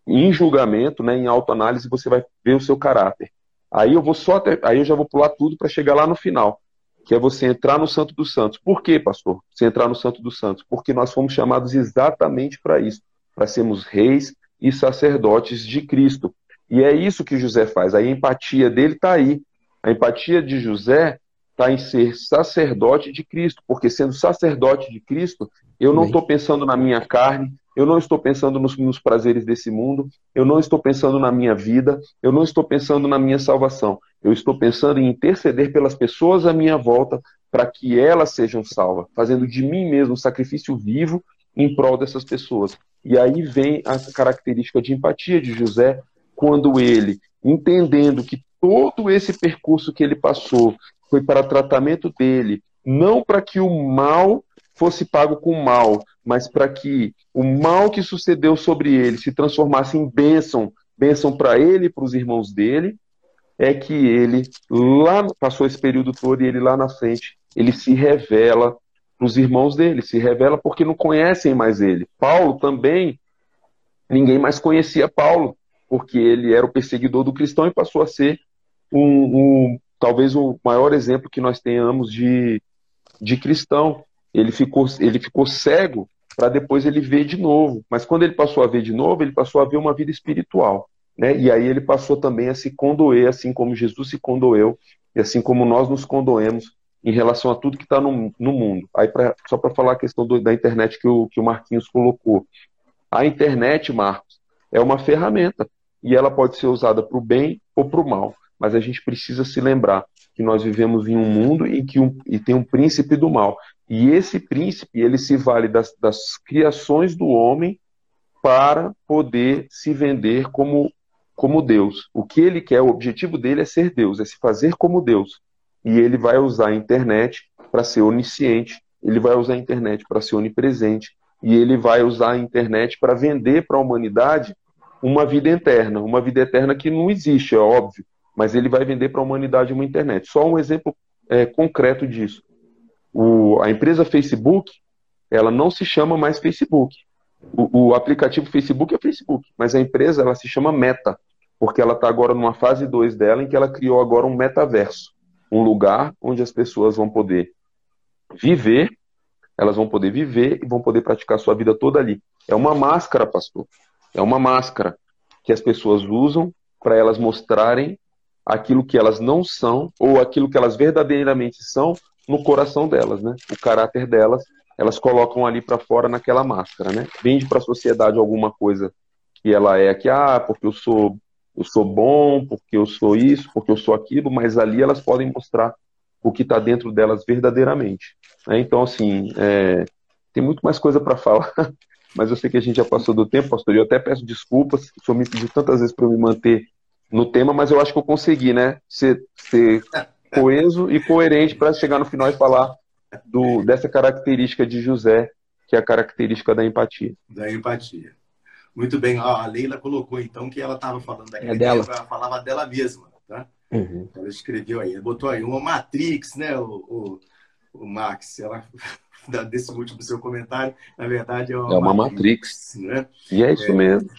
em julgamento, né, em autoanálise, você vai ver o seu caráter. Aí eu vou só até, aí eu já vou pular tudo para chegar lá no final, que é você entrar no Santo dos Santos. Por quê, pastor? Você entrar no Santo dos Santos? Porque nós fomos chamados exatamente para isso, para sermos reis e sacerdotes de Cristo. E é isso que José faz. A empatia dele está aí. A empatia de José está em ser sacerdote de Cristo, porque sendo sacerdote de Cristo, eu não estou pensando na minha carne, eu não estou pensando nos, nos, prazeres desse mundo, eu não estou pensando na minha vida, eu não estou pensando na minha salvação. Eu estou pensando em interceder pelas pessoas à minha volta para que elas sejam salvas, fazendo de mim mesmo um sacrifício vivo em prol dessas pessoas. E aí vem a característica de empatia de José, quando ele, entendendo que todo esse percurso que ele passou foi para tratamento dele, não para que o mal fosse pago com mal, mas para que o mal que sucedeu sobre ele se transformasse em bênção, bênção para ele e para os irmãos dele, é que ele lá passou esse período todo e ele lá na frente, ele se revela para os irmãos dele, se revela porque não conhecem mais ele. Paulo também, ninguém mais conhecia Paulo, porque ele era o perseguidor do cristão e passou a ser um, um talvez o maior exemplo que nós tenhamos de, de cristão. Ele ficou, ele ficou cego para depois ele ver de novo. Mas quando ele passou a ver de novo, ele passou a ver uma vida espiritual. Né? E aí ele passou também a se condoer, assim como Jesus se condoeu, e assim como nós nos condoemos em relação a tudo que está no, no mundo. Aí pra, só para falar a questão do, da internet que o, que o Marquinhos colocou. A internet, Marcos, é uma ferramenta e ela pode ser usada para o bem ou para o mal. Mas a gente precisa se lembrar que nós vivemos em um mundo em que um, e tem um príncipe do mal. E esse príncipe, ele se vale das, das criações do homem para poder se vender como, como Deus. O que ele quer, o objetivo dele é ser Deus, é se fazer como Deus. E ele vai usar a internet para ser onisciente, ele vai usar a internet para ser onipresente, e ele vai usar a internet para vender para a humanidade uma vida eterna, uma vida eterna que não existe, é óbvio, mas ele vai vender para a humanidade uma internet. Só um exemplo é, concreto disso. O, a empresa Facebook, ela não se chama mais Facebook. O, o, aplicativo Facebook é Facebook, mas a empresa ela se chama Meta, porque ela está agora numa fase 2 dela, em que ela criou agora um metaverso, um lugar onde as pessoas vão poder viver, elas vão poder viver e vão poder praticar sua vida toda ali. É uma máscara, pastor. É uma máscara que as pessoas usam para elas mostrarem aquilo que elas não são ou aquilo que elas verdadeiramente são no coração delas, né? O caráter delas, elas colocam ali para fora naquela máscara, né? Vende para a sociedade alguma coisa que ela é que ah, porque eu sou eu sou bom, porque eu sou isso, porque eu sou aquilo, mas ali elas podem mostrar o que está dentro delas verdadeiramente. Né? Então, assim, é, tem muito mais coisa para falar, mas eu sei que a gente já passou do tempo, pastor, eu até peço desculpas, o senhor me pediu tantas vezes para me manter no tema, mas eu acho que eu consegui, né? Ser, ser coeso e coerente para chegar no final e falar do, dessa característica de José, que é a característica da empatia. Da empatia. Muito bem, a Leila colocou então que ela estava falando daquela é dela. ela falava dela mesma, tá? Uhum. Ela escreveu aí, botou aí uma Matrix, né, o, o, o Max, ela desse último seu comentário, na verdade é uma, é uma Matrix, Matrix né? E é isso é, mesmo.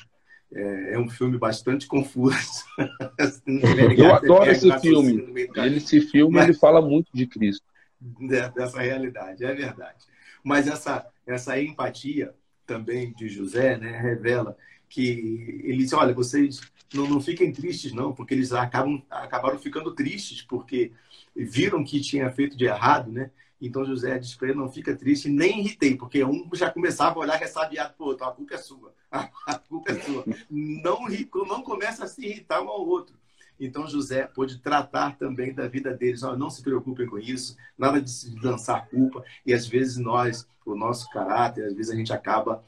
É, é, um filme bastante confuso. Eu adoro esse filme. Ele, esse filme, mas... ele fala muito de Cristo. dessa realidade, é verdade. Mas essa, essa empatia também de José né, revela que ele diz, olha, vocês não, não fiquem tristes não, porque eles acabam, acabaram ficando tristes porque viram que tinha feito de errado, né? Então José diz para ele, não fica triste, nem irritei, porque um já começava a olhar ressabiado para o outro, a culpa é sua, a culpa é sua. Não, não começa a se irritar um ao outro. Então José pôde tratar também da vida deles. Não, não se preocupem com isso, nada de se lançar culpa. E às vezes nós, o nosso caráter, às vezes a gente acaba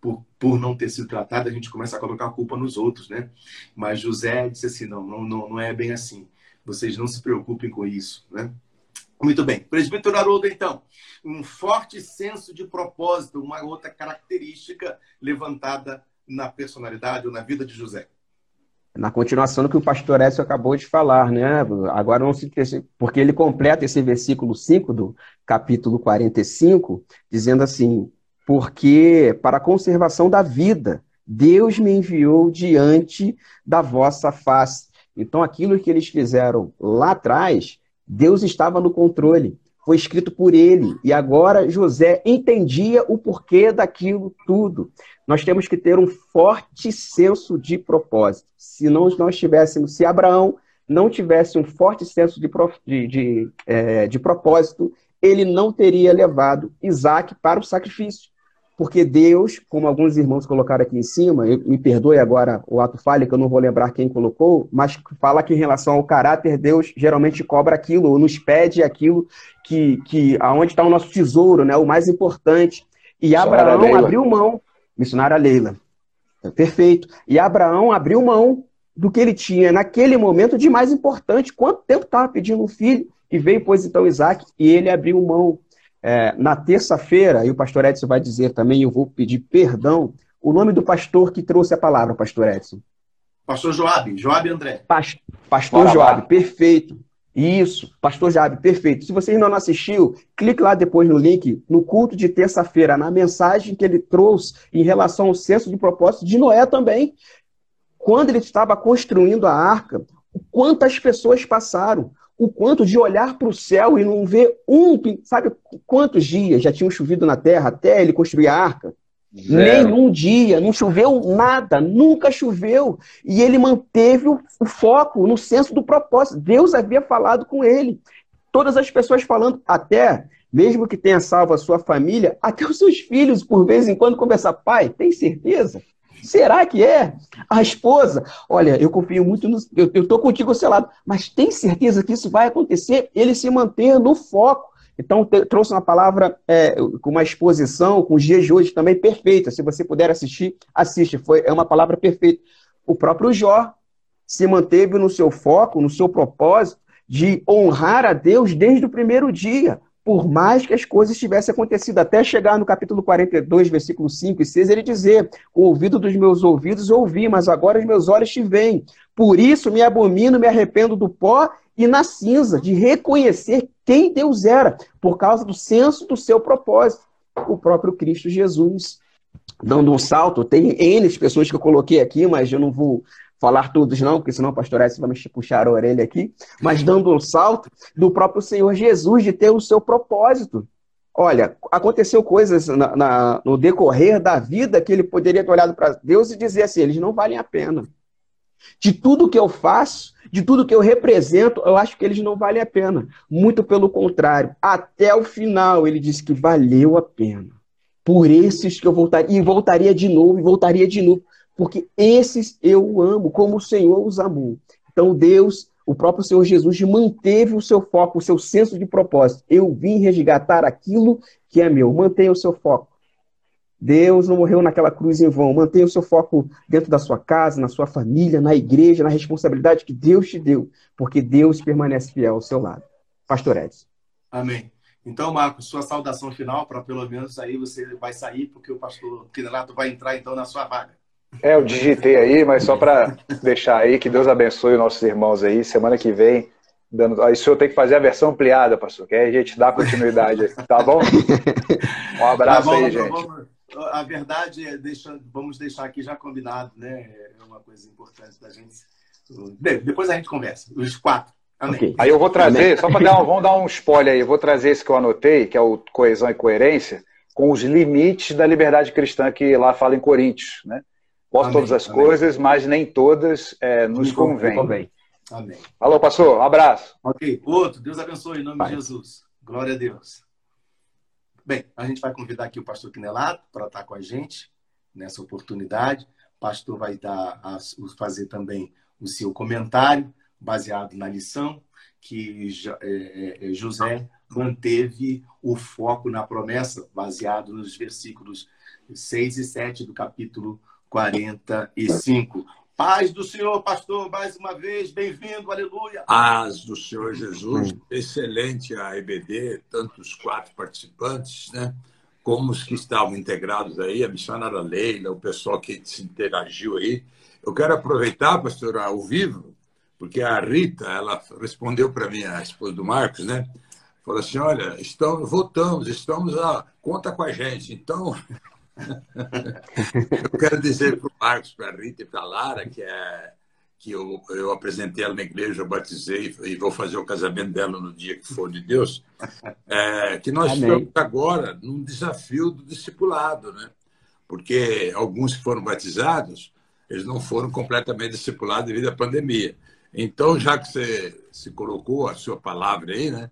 por, por não ter sido tratado, a gente começa a colocar a culpa nos outros, né? Mas José disse assim, não, não, não é bem assim. Vocês não se preocupem com isso, né? Muito bem. Presbítero Haroldo, então, um forte senso de propósito, uma outra característica levantada na personalidade ou na vida de José na continuação do que o pastor Écio acabou de falar, né? Agora não se porque ele completa esse versículo 5 do capítulo 45, dizendo assim: "Porque para a conservação da vida Deus me enviou diante da vossa face". Então aquilo que eles fizeram lá atrás, Deus estava no controle foi escrito por ele. E agora José entendia o porquê daquilo tudo. Nós temos que ter um forte senso de propósito. Se não nós tivéssemos, se Abraão não tivesse um forte senso de, de, de, é, de propósito, ele não teria levado Isaac para o sacrifício. Porque Deus, como alguns irmãos colocaram aqui em cima, eu, me perdoe agora o ato falho, que eu não vou lembrar quem colocou, mas fala que em relação ao caráter, Deus geralmente cobra aquilo, ou nos pede aquilo que, que aonde está o nosso tesouro, né, o mais importante. E Abraão abriu mão, missionária Leila, perfeito. E Abraão abriu mão do que ele tinha naquele momento de mais importante. Quanto tempo estava pedindo um filho? E veio, pois, então, Isaac, e ele abriu mão é, na terça-feira, e o pastor Edson vai dizer também, eu vou pedir perdão, o nome do pastor que trouxe a palavra, pastor Edson. Pastor Joab, Joab André. Pas, pastor Bora Joab, lá. perfeito. Isso, pastor Joab, perfeito. Se você ainda não assistiu, clique lá depois no link, no culto de terça-feira, na mensagem que ele trouxe em relação ao senso de propósito de Noé também. Quando ele estava construindo a arca, quantas pessoas passaram, o quanto de olhar para o céu e não ver um, sabe quantos dias já tinham chovido na terra até ele construir a arca? Zero. Nenhum dia, não choveu nada, nunca choveu. E ele manteve o, o foco no senso do propósito. Deus havia falado com ele. Todas as pessoas falando, até, mesmo que tenha salvo a sua família, até os seus filhos, por vez em quando, conversar, pai, tem certeza? Será que é? A esposa, olha, eu confio muito no. Eu estou contigo selado, mas tem certeza que isso vai acontecer? Ele se manter no foco. Então, trouxe uma palavra é, com uma exposição, com os dias de hoje também perfeita. Se você puder assistir, assiste. Foi, é uma palavra perfeita. O próprio Jó se manteve no seu foco, no seu propósito de honrar a Deus desde o primeiro dia por mais que as coisas tivessem acontecido, até chegar no capítulo 42, versículo 5 e 6, ele dizer: O ouvido dos meus ouvidos ouvi, mas agora os meus olhos te veem. Por isso me abomino, me arrependo do pó e na cinza, de reconhecer quem Deus era, por causa do senso do seu propósito. O próprio Cristo Jesus, dando um salto, tem N pessoas que eu coloquei aqui, mas eu não vou falar todos não, porque senão pastor Edson vai me puxar a orelha aqui, mas dando um salto do próprio Senhor Jesus de ter o seu propósito. Olha, aconteceu coisas na, na, no decorrer da vida que ele poderia ter olhado para Deus e dizer assim: eles não valem a pena. De tudo que eu faço, de tudo que eu represento, eu acho que eles não valem a pena. Muito pelo contrário, até o final ele disse que valeu a pena. Por esses que eu voltaria, e voltaria de novo, e voltaria de novo porque esses eu amo, como o Senhor os amou. Então Deus, o próprio Senhor Jesus, manteve o seu foco, o seu senso de propósito. Eu vim resgatar aquilo que é meu. Mantenha o seu foco. Deus não morreu naquela cruz em vão. Mantenha o seu foco dentro da sua casa, na sua família, na igreja, na responsabilidade que Deus te deu, porque Deus permanece fiel ao seu lado. Pastor Edson. Amém. Então, Marcos, sua saudação final, para pelo menos aí você vai sair, porque o pastor Quinelato vai entrar então na sua vaga. É, eu digitei aí, mas só para deixar aí, que Deus abençoe os nossos irmãos aí. Semana que vem, dando. Aí o senhor tem que fazer a versão ampliada, pastor, que aí a gente dá continuidade tá bom? Um abraço tá bom, aí, então gente. Vamos, a verdade é, deixa, vamos deixar aqui já combinado, né? É uma coisa importante da gente. Depois a gente conversa, os quatro. Okay. Aí eu vou trazer, Amém. só para dar, um, vamos dar um spoiler aí, eu vou trazer esse que eu anotei, que é o coesão e coerência, com os limites da liberdade cristã que lá fala em Coríntios, né? Posso Amém. todas as Amém. coisas, mas nem todas é, nos convém. convém. Amém. Alô, pastor, um abraço. Ok, outro, Deus abençoe em nome Pai. de Jesus. Glória a Deus. Bem, a gente vai convidar aqui o pastor Quinelato para estar com a gente nessa oportunidade. O pastor vai dar a, fazer também o seu comentário baseado na lição que é, é, é, José manteve o foco na promessa, baseado nos versículos 6 e 7 do capítulo 45. Paz do Senhor, pastor, mais uma vez, bem-vindo, aleluia. Paz do Senhor Jesus, excelente a EBD, tantos quatro participantes, né? Como os que estavam integrados aí, a missionária Leila, o pessoal que se interagiu aí. Eu quero aproveitar, pastor, ao vivo, porque a Rita, ela respondeu para mim, a esposa do Marcos, né? Falou assim: olha, estamos, voltamos, estamos a. Conta com a gente. Então, eu quero dizer para o Marcos, para a Rita e para a Lara, que, é, que eu, eu apresentei ela na igreja, eu batizei e vou fazer o casamento dela no dia que for de Deus, é, que nós Amém. estamos agora num desafio do discipulado, né? Porque alguns que foram batizados, eles não foram completamente discipulados devido à pandemia. Então, já que você se colocou a sua palavra aí, né?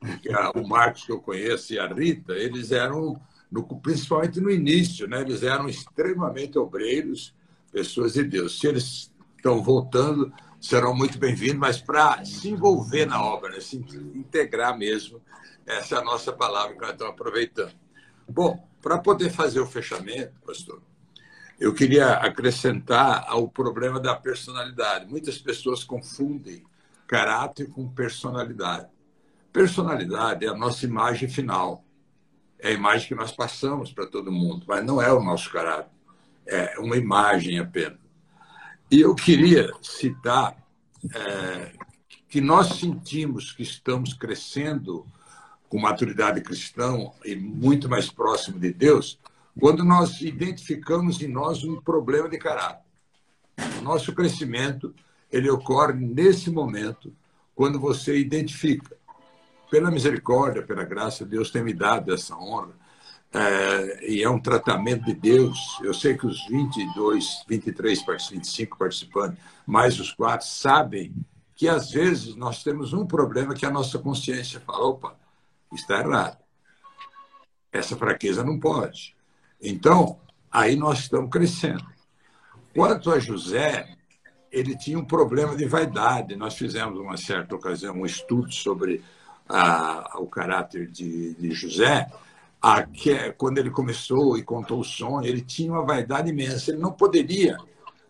Porque o Marcos que eu conheço e a Rita, eles eram, no, principalmente no início, né? Eles eram extremamente obreiros, pessoas de Deus. Se eles estão voltando, serão muito bem-vindos, mas para se envolver na obra, né? se integrar mesmo, essa é a nossa palavra que nós estamos aproveitando. Bom, para poder fazer o fechamento, pastor, eu queria acrescentar ao problema da personalidade. Muitas pessoas confundem caráter com personalidade. Personalidade é a nossa imagem final. É a imagem que nós passamos para todo mundo, mas não é o nosso caráter. É uma imagem apenas. E eu queria citar é, que nós sentimos que estamos crescendo com maturidade cristã e muito mais próximo de Deus quando nós identificamos em nós um problema de caráter. O nosso crescimento ele ocorre nesse momento, quando você identifica. Pela misericórdia, pela graça, Deus tem me dado essa honra. É, e é um tratamento de Deus. Eu sei que os 22, 23, 25 participantes, mais os quatro, sabem que às vezes nós temos um problema que a nossa consciência fala: opa, está errado. Essa fraqueza não pode. Então, aí nós estamos crescendo. Quanto a José, ele tinha um problema de vaidade. Nós fizemos, uma certa ocasião, um estudo sobre o caráter de, de José. A, que, quando ele começou e contou o sonho, ele tinha uma vaidade imensa. Ele não poderia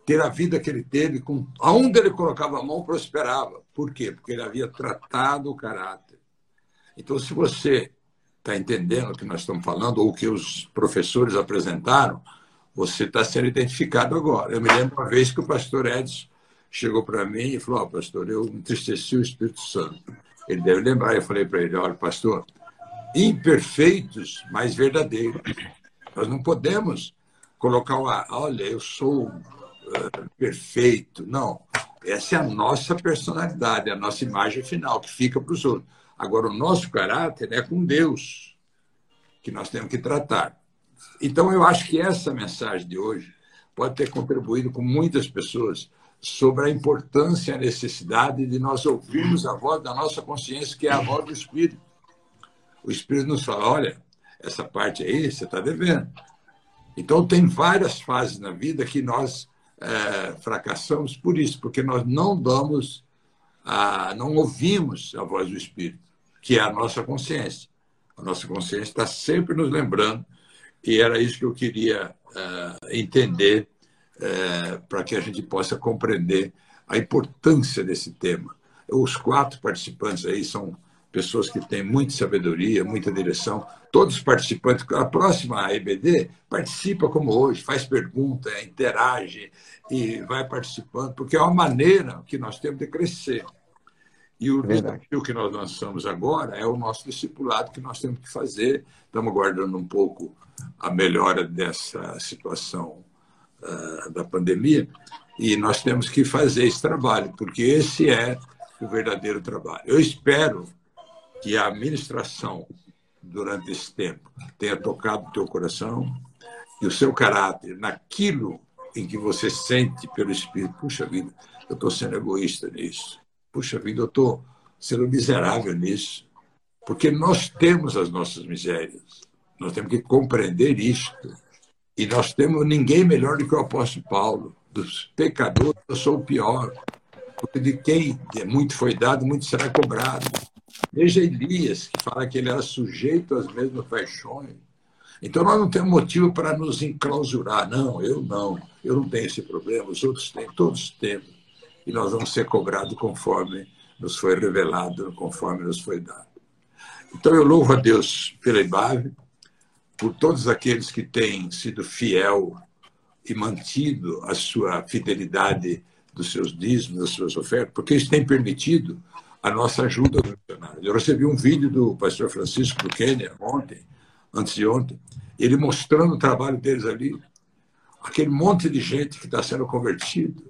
ter a vida que ele teve, com aonde ele colocava a mão, prosperava. Por quê? Porque ele havia tratado o caráter. Então, se você está entendendo o que nós estamos falando, ou o que os professores apresentaram, você está sendo identificado agora. Eu me lembro uma vez que o pastor Edson chegou para mim e falou: oh, Pastor, eu entristeci o Espírito Santo. Ele deve lembrar. Eu falei para ele: Olha, pastor, imperfeitos, mas verdadeiros. Nós não podemos colocar uma. Olha, eu sou uh, perfeito. Não. Essa é a nossa personalidade, a nossa imagem final, que fica para os outros. Agora, o nosso caráter é com Deus, que nós temos que tratar. Então, eu acho que essa mensagem de hoje pode ter contribuído com muitas pessoas sobre a importância e a necessidade de nós ouvirmos a voz da nossa consciência, que é a voz do Espírito. O Espírito nos fala: olha, essa parte aí você está devendo. Então, tem várias fases na vida que nós é, fracassamos por isso, porque nós não damos, a, não ouvimos a voz do Espírito que é a nossa consciência. A nossa consciência está sempre nos lembrando, e era isso que eu queria uh, entender uh, para que a gente possa compreender a importância desse tema. Os quatro participantes aí são pessoas que têm muita sabedoria, muita direção. Todos os participantes, a próxima EBD participa como hoje, faz pergunta, interage e vai participando, porque é uma maneira que nós temos de crescer. E o é desafio que nós lançamos agora é o nosso discipulado que nós temos que fazer. Estamos aguardando um pouco a melhora dessa situação uh, da pandemia e nós temos que fazer esse trabalho, porque esse é o verdadeiro trabalho. Eu espero que a administração, durante esse tempo, tenha tocado o teu coração e o seu caráter naquilo em que você sente pelo Espírito. Puxa vida, eu estou sendo egoísta nisso. Puxa vida, eu estou sendo miserável nisso. Porque nós temos as nossas misérias. Nós temos que compreender isto. E nós temos ninguém melhor do que o apóstolo Paulo. Dos pecadores, eu sou o pior. Porque de quem muito foi dado, muito será cobrado. Veja Elias, que fala que ele era sujeito às mesmas paixões. Então nós não temos motivo para nos enclausurar. Não, eu não. Eu não tenho esse problema, os outros têm, todos temos. E nós vamos ser cobrados conforme nos foi revelado, conforme nos foi dado. Então eu louvo a Deus pela IBAV, por todos aqueles que têm sido fiel e mantido a sua fidelidade dos seus dízimos, das suas ofertas, porque isso tem permitido a nossa ajuda missionária. Eu recebi um vídeo do pastor Francisco do Quênia ontem, antes de ontem, ele mostrando o trabalho deles ali, aquele monte de gente que está sendo convertido.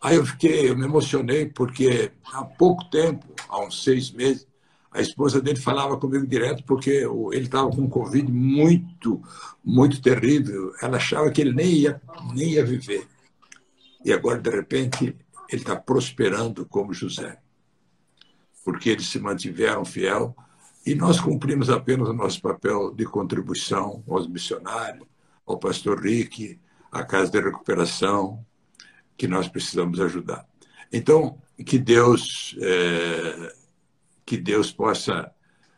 Aí eu fiquei, eu me emocionei, porque há pouco tempo, há uns seis meses, a esposa dele falava comigo direto porque ele estava com um Covid muito, muito terrível. Ela achava que ele nem ia, nem ia viver. E agora, de repente, ele está prosperando como José. Porque eles se mantiveram fiel e nós cumprimos apenas o nosso papel de contribuição aos missionários, ao pastor Rick, à Casa de Recuperação, que nós precisamos ajudar. Então, que Deus é, que Deus possa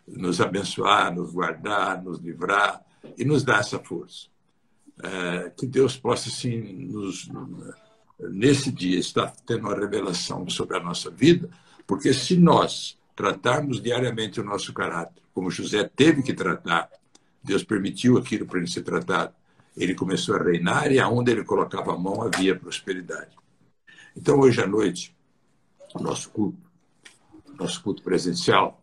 nos abençoar, nos guardar, nos livrar e nos dar essa força. É, que Deus possa, sim, nos, nesse dia, estar tendo uma revelação sobre a nossa vida, porque se nós tratarmos diariamente o nosso caráter, como José teve que tratar, Deus permitiu aquilo para ele ser tratado, ele começou a reinar e aonde ele colocava a mão havia prosperidade. Então, hoje à noite, o nosso culto nosso culto presencial,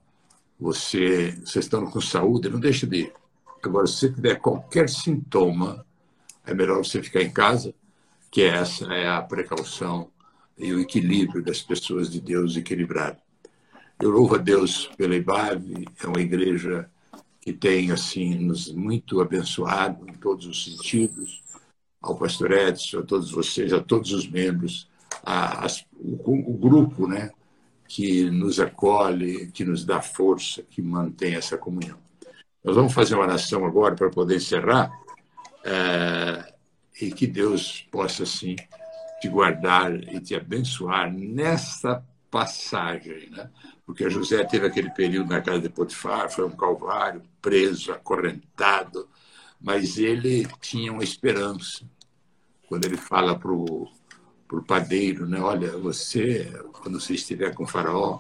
você, você estando com saúde, não deixe de ir. Agora, se você tiver qualquer sintoma, é melhor você ficar em casa, que essa é a precaução e o equilíbrio das pessoas de Deus equilibrado. Eu louvo a Deus pela IBAV, é uma igreja que tem assim nos muito abençoado em todos os sentidos, ao pastor Edson, a todos vocês, a todos os membros, a, a, o, o, grupo, né, que nos acolhe, que nos dá força, que mantém essa comunhão. Nós vamos fazer uma oração agora para poder encerrar é, e que Deus possa, assim, te guardar e te abençoar nessa passagem, né? Porque José teve aquele período na casa de Potifar, foi um calvário, preso, acorrentado, mas ele tinha uma esperança. Quando ele fala para o para o padeiro, né? Olha, você, quando você estiver com o faraó,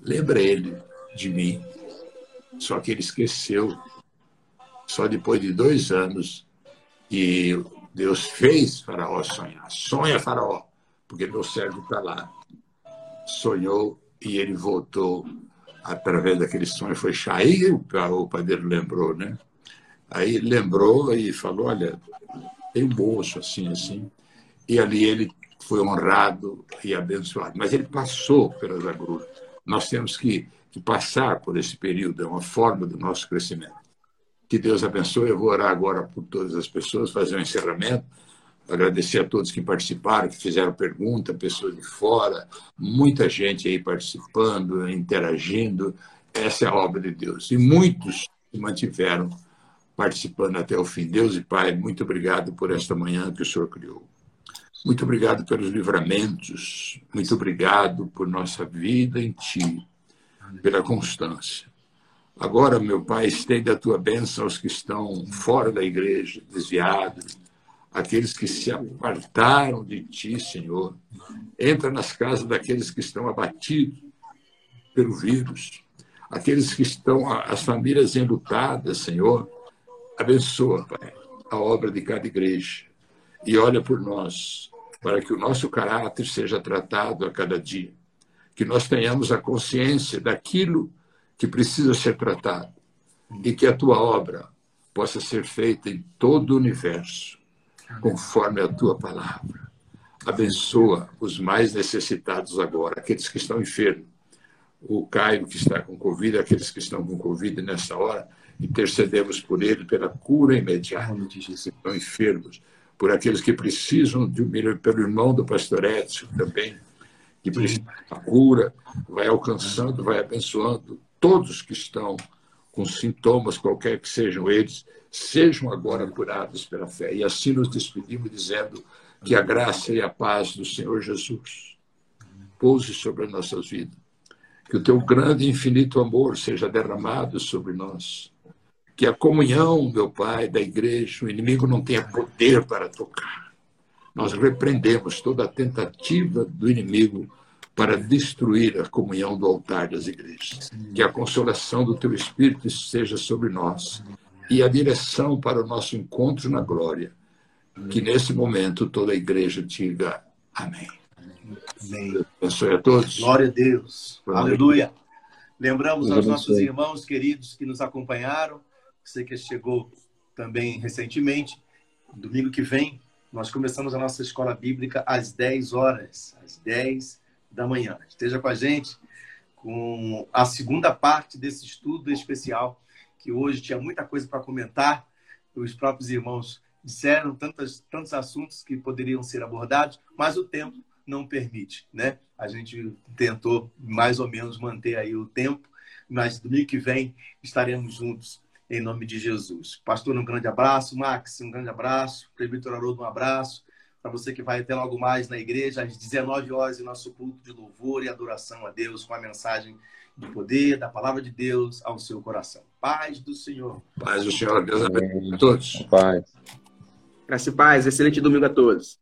lembra ele de mim. Só que ele esqueceu. Só depois de dois anos que Deus fez faraó sonhar. Sonha, faraó, porque meu servo está lá. Sonhou e ele voltou através daquele sonho. Foi Aí o padeiro lembrou, né? Aí lembrou e falou, olha, tem um moço assim, assim. E ali ele foi honrado e abençoado. Mas ele passou pelas agruras. Nós temos que, que passar por esse período, é uma forma do nosso crescimento. Que Deus abençoe. Eu vou orar agora por todas as pessoas, fazer um encerramento. Agradecer a todos que participaram, que fizeram pergunta, pessoas de fora, muita gente aí participando, interagindo. Essa é a obra de Deus. E muitos se mantiveram participando até o fim. Deus e Pai, muito obrigado por esta manhã que o Senhor criou. Muito obrigado pelos livramentos. Muito obrigado por nossa vida em Ti, pela constância. Agora, meu Pai, estende a tua bênção aos que estão fora da igreja, desviados, aqueles que se apartaram de Ti, Senhor. Entra nas casas daqueles que estão abatidos pelo vírus, aqueles que estão, as famílias enlutadas, Senhor. Abençoa, Pai, a obra de cada igreja e olha por nós, para que o nosso caráter seja tratado a cada dia, que nós tenhamos a consciência daquilo que precisa ser tratado e que a tua obra possa ser feita em todo o universo, conforme a tua palavra. Abençoa os mais necessitados agora, aqueles que estão enfermos, o Caio, que está com Covid, aqueles que estão com Covid nessa hora, intercedemos por ele pela cura imediata, que estão enfermos, por aqueles que precisam de um pelo irmão do pastor Edson também, que precisa da cura, vai alcançando, vai abençoando todos que estão com sintomas, qualquer que sejam eles, sejam agora curados pela fé. E assim nos despedimos dizendo que a graça e a paz do Senhor Jesus pouse sobre as nossas vidas. Que o teu grande e infinito amor seja derramado sobre nós. Que a comunhão, meu Pai, da igreja, o inimigo não tenha poder para tocar. Nós repreendemos toda a tentativa do inimigo para destruir a comunhão do altar das igrejas. Que a consolação do teu Espírito esteja sobre nós e a direção para o nosso encontro na glória. Que nesse momento toda a igreja diga amém. Amém. Abençoe a todos. Glória a Deus. Aleluia. Lembramos aos nossos irmãos queridos que nos acompanharam, você que chegou também recentemente, domingo que vem, nós começamos a nossa escola bíblica às 10 horas, às 10 da manhã. Esteja com a gente com a segunda parte desse estudo especial, que hoje tinha muita coisa para comentar. Os próprios irmãos disseram tantos, tantos assuntos que poderiam ser abordados, mas o tempo não permite, né? A gente tentou mais ou menos manter aí o tempo, mas domingo que vem estaremos juntos em nome de Jesus. Pastor, um grande abraço. Max, um grande abraço. Presbítero Haroldo, um abraço. Para você que vai até logo mais na igreja, às 19 horas, em nosso culto de louvor e adoração a Deus, com a mensagem de poder da palavra de Deus ao seu coração. Paz do Senhor. Paz do Senhor, Deus abençoe a todos. Paz. Graça e paz. Excelente domingo a todos.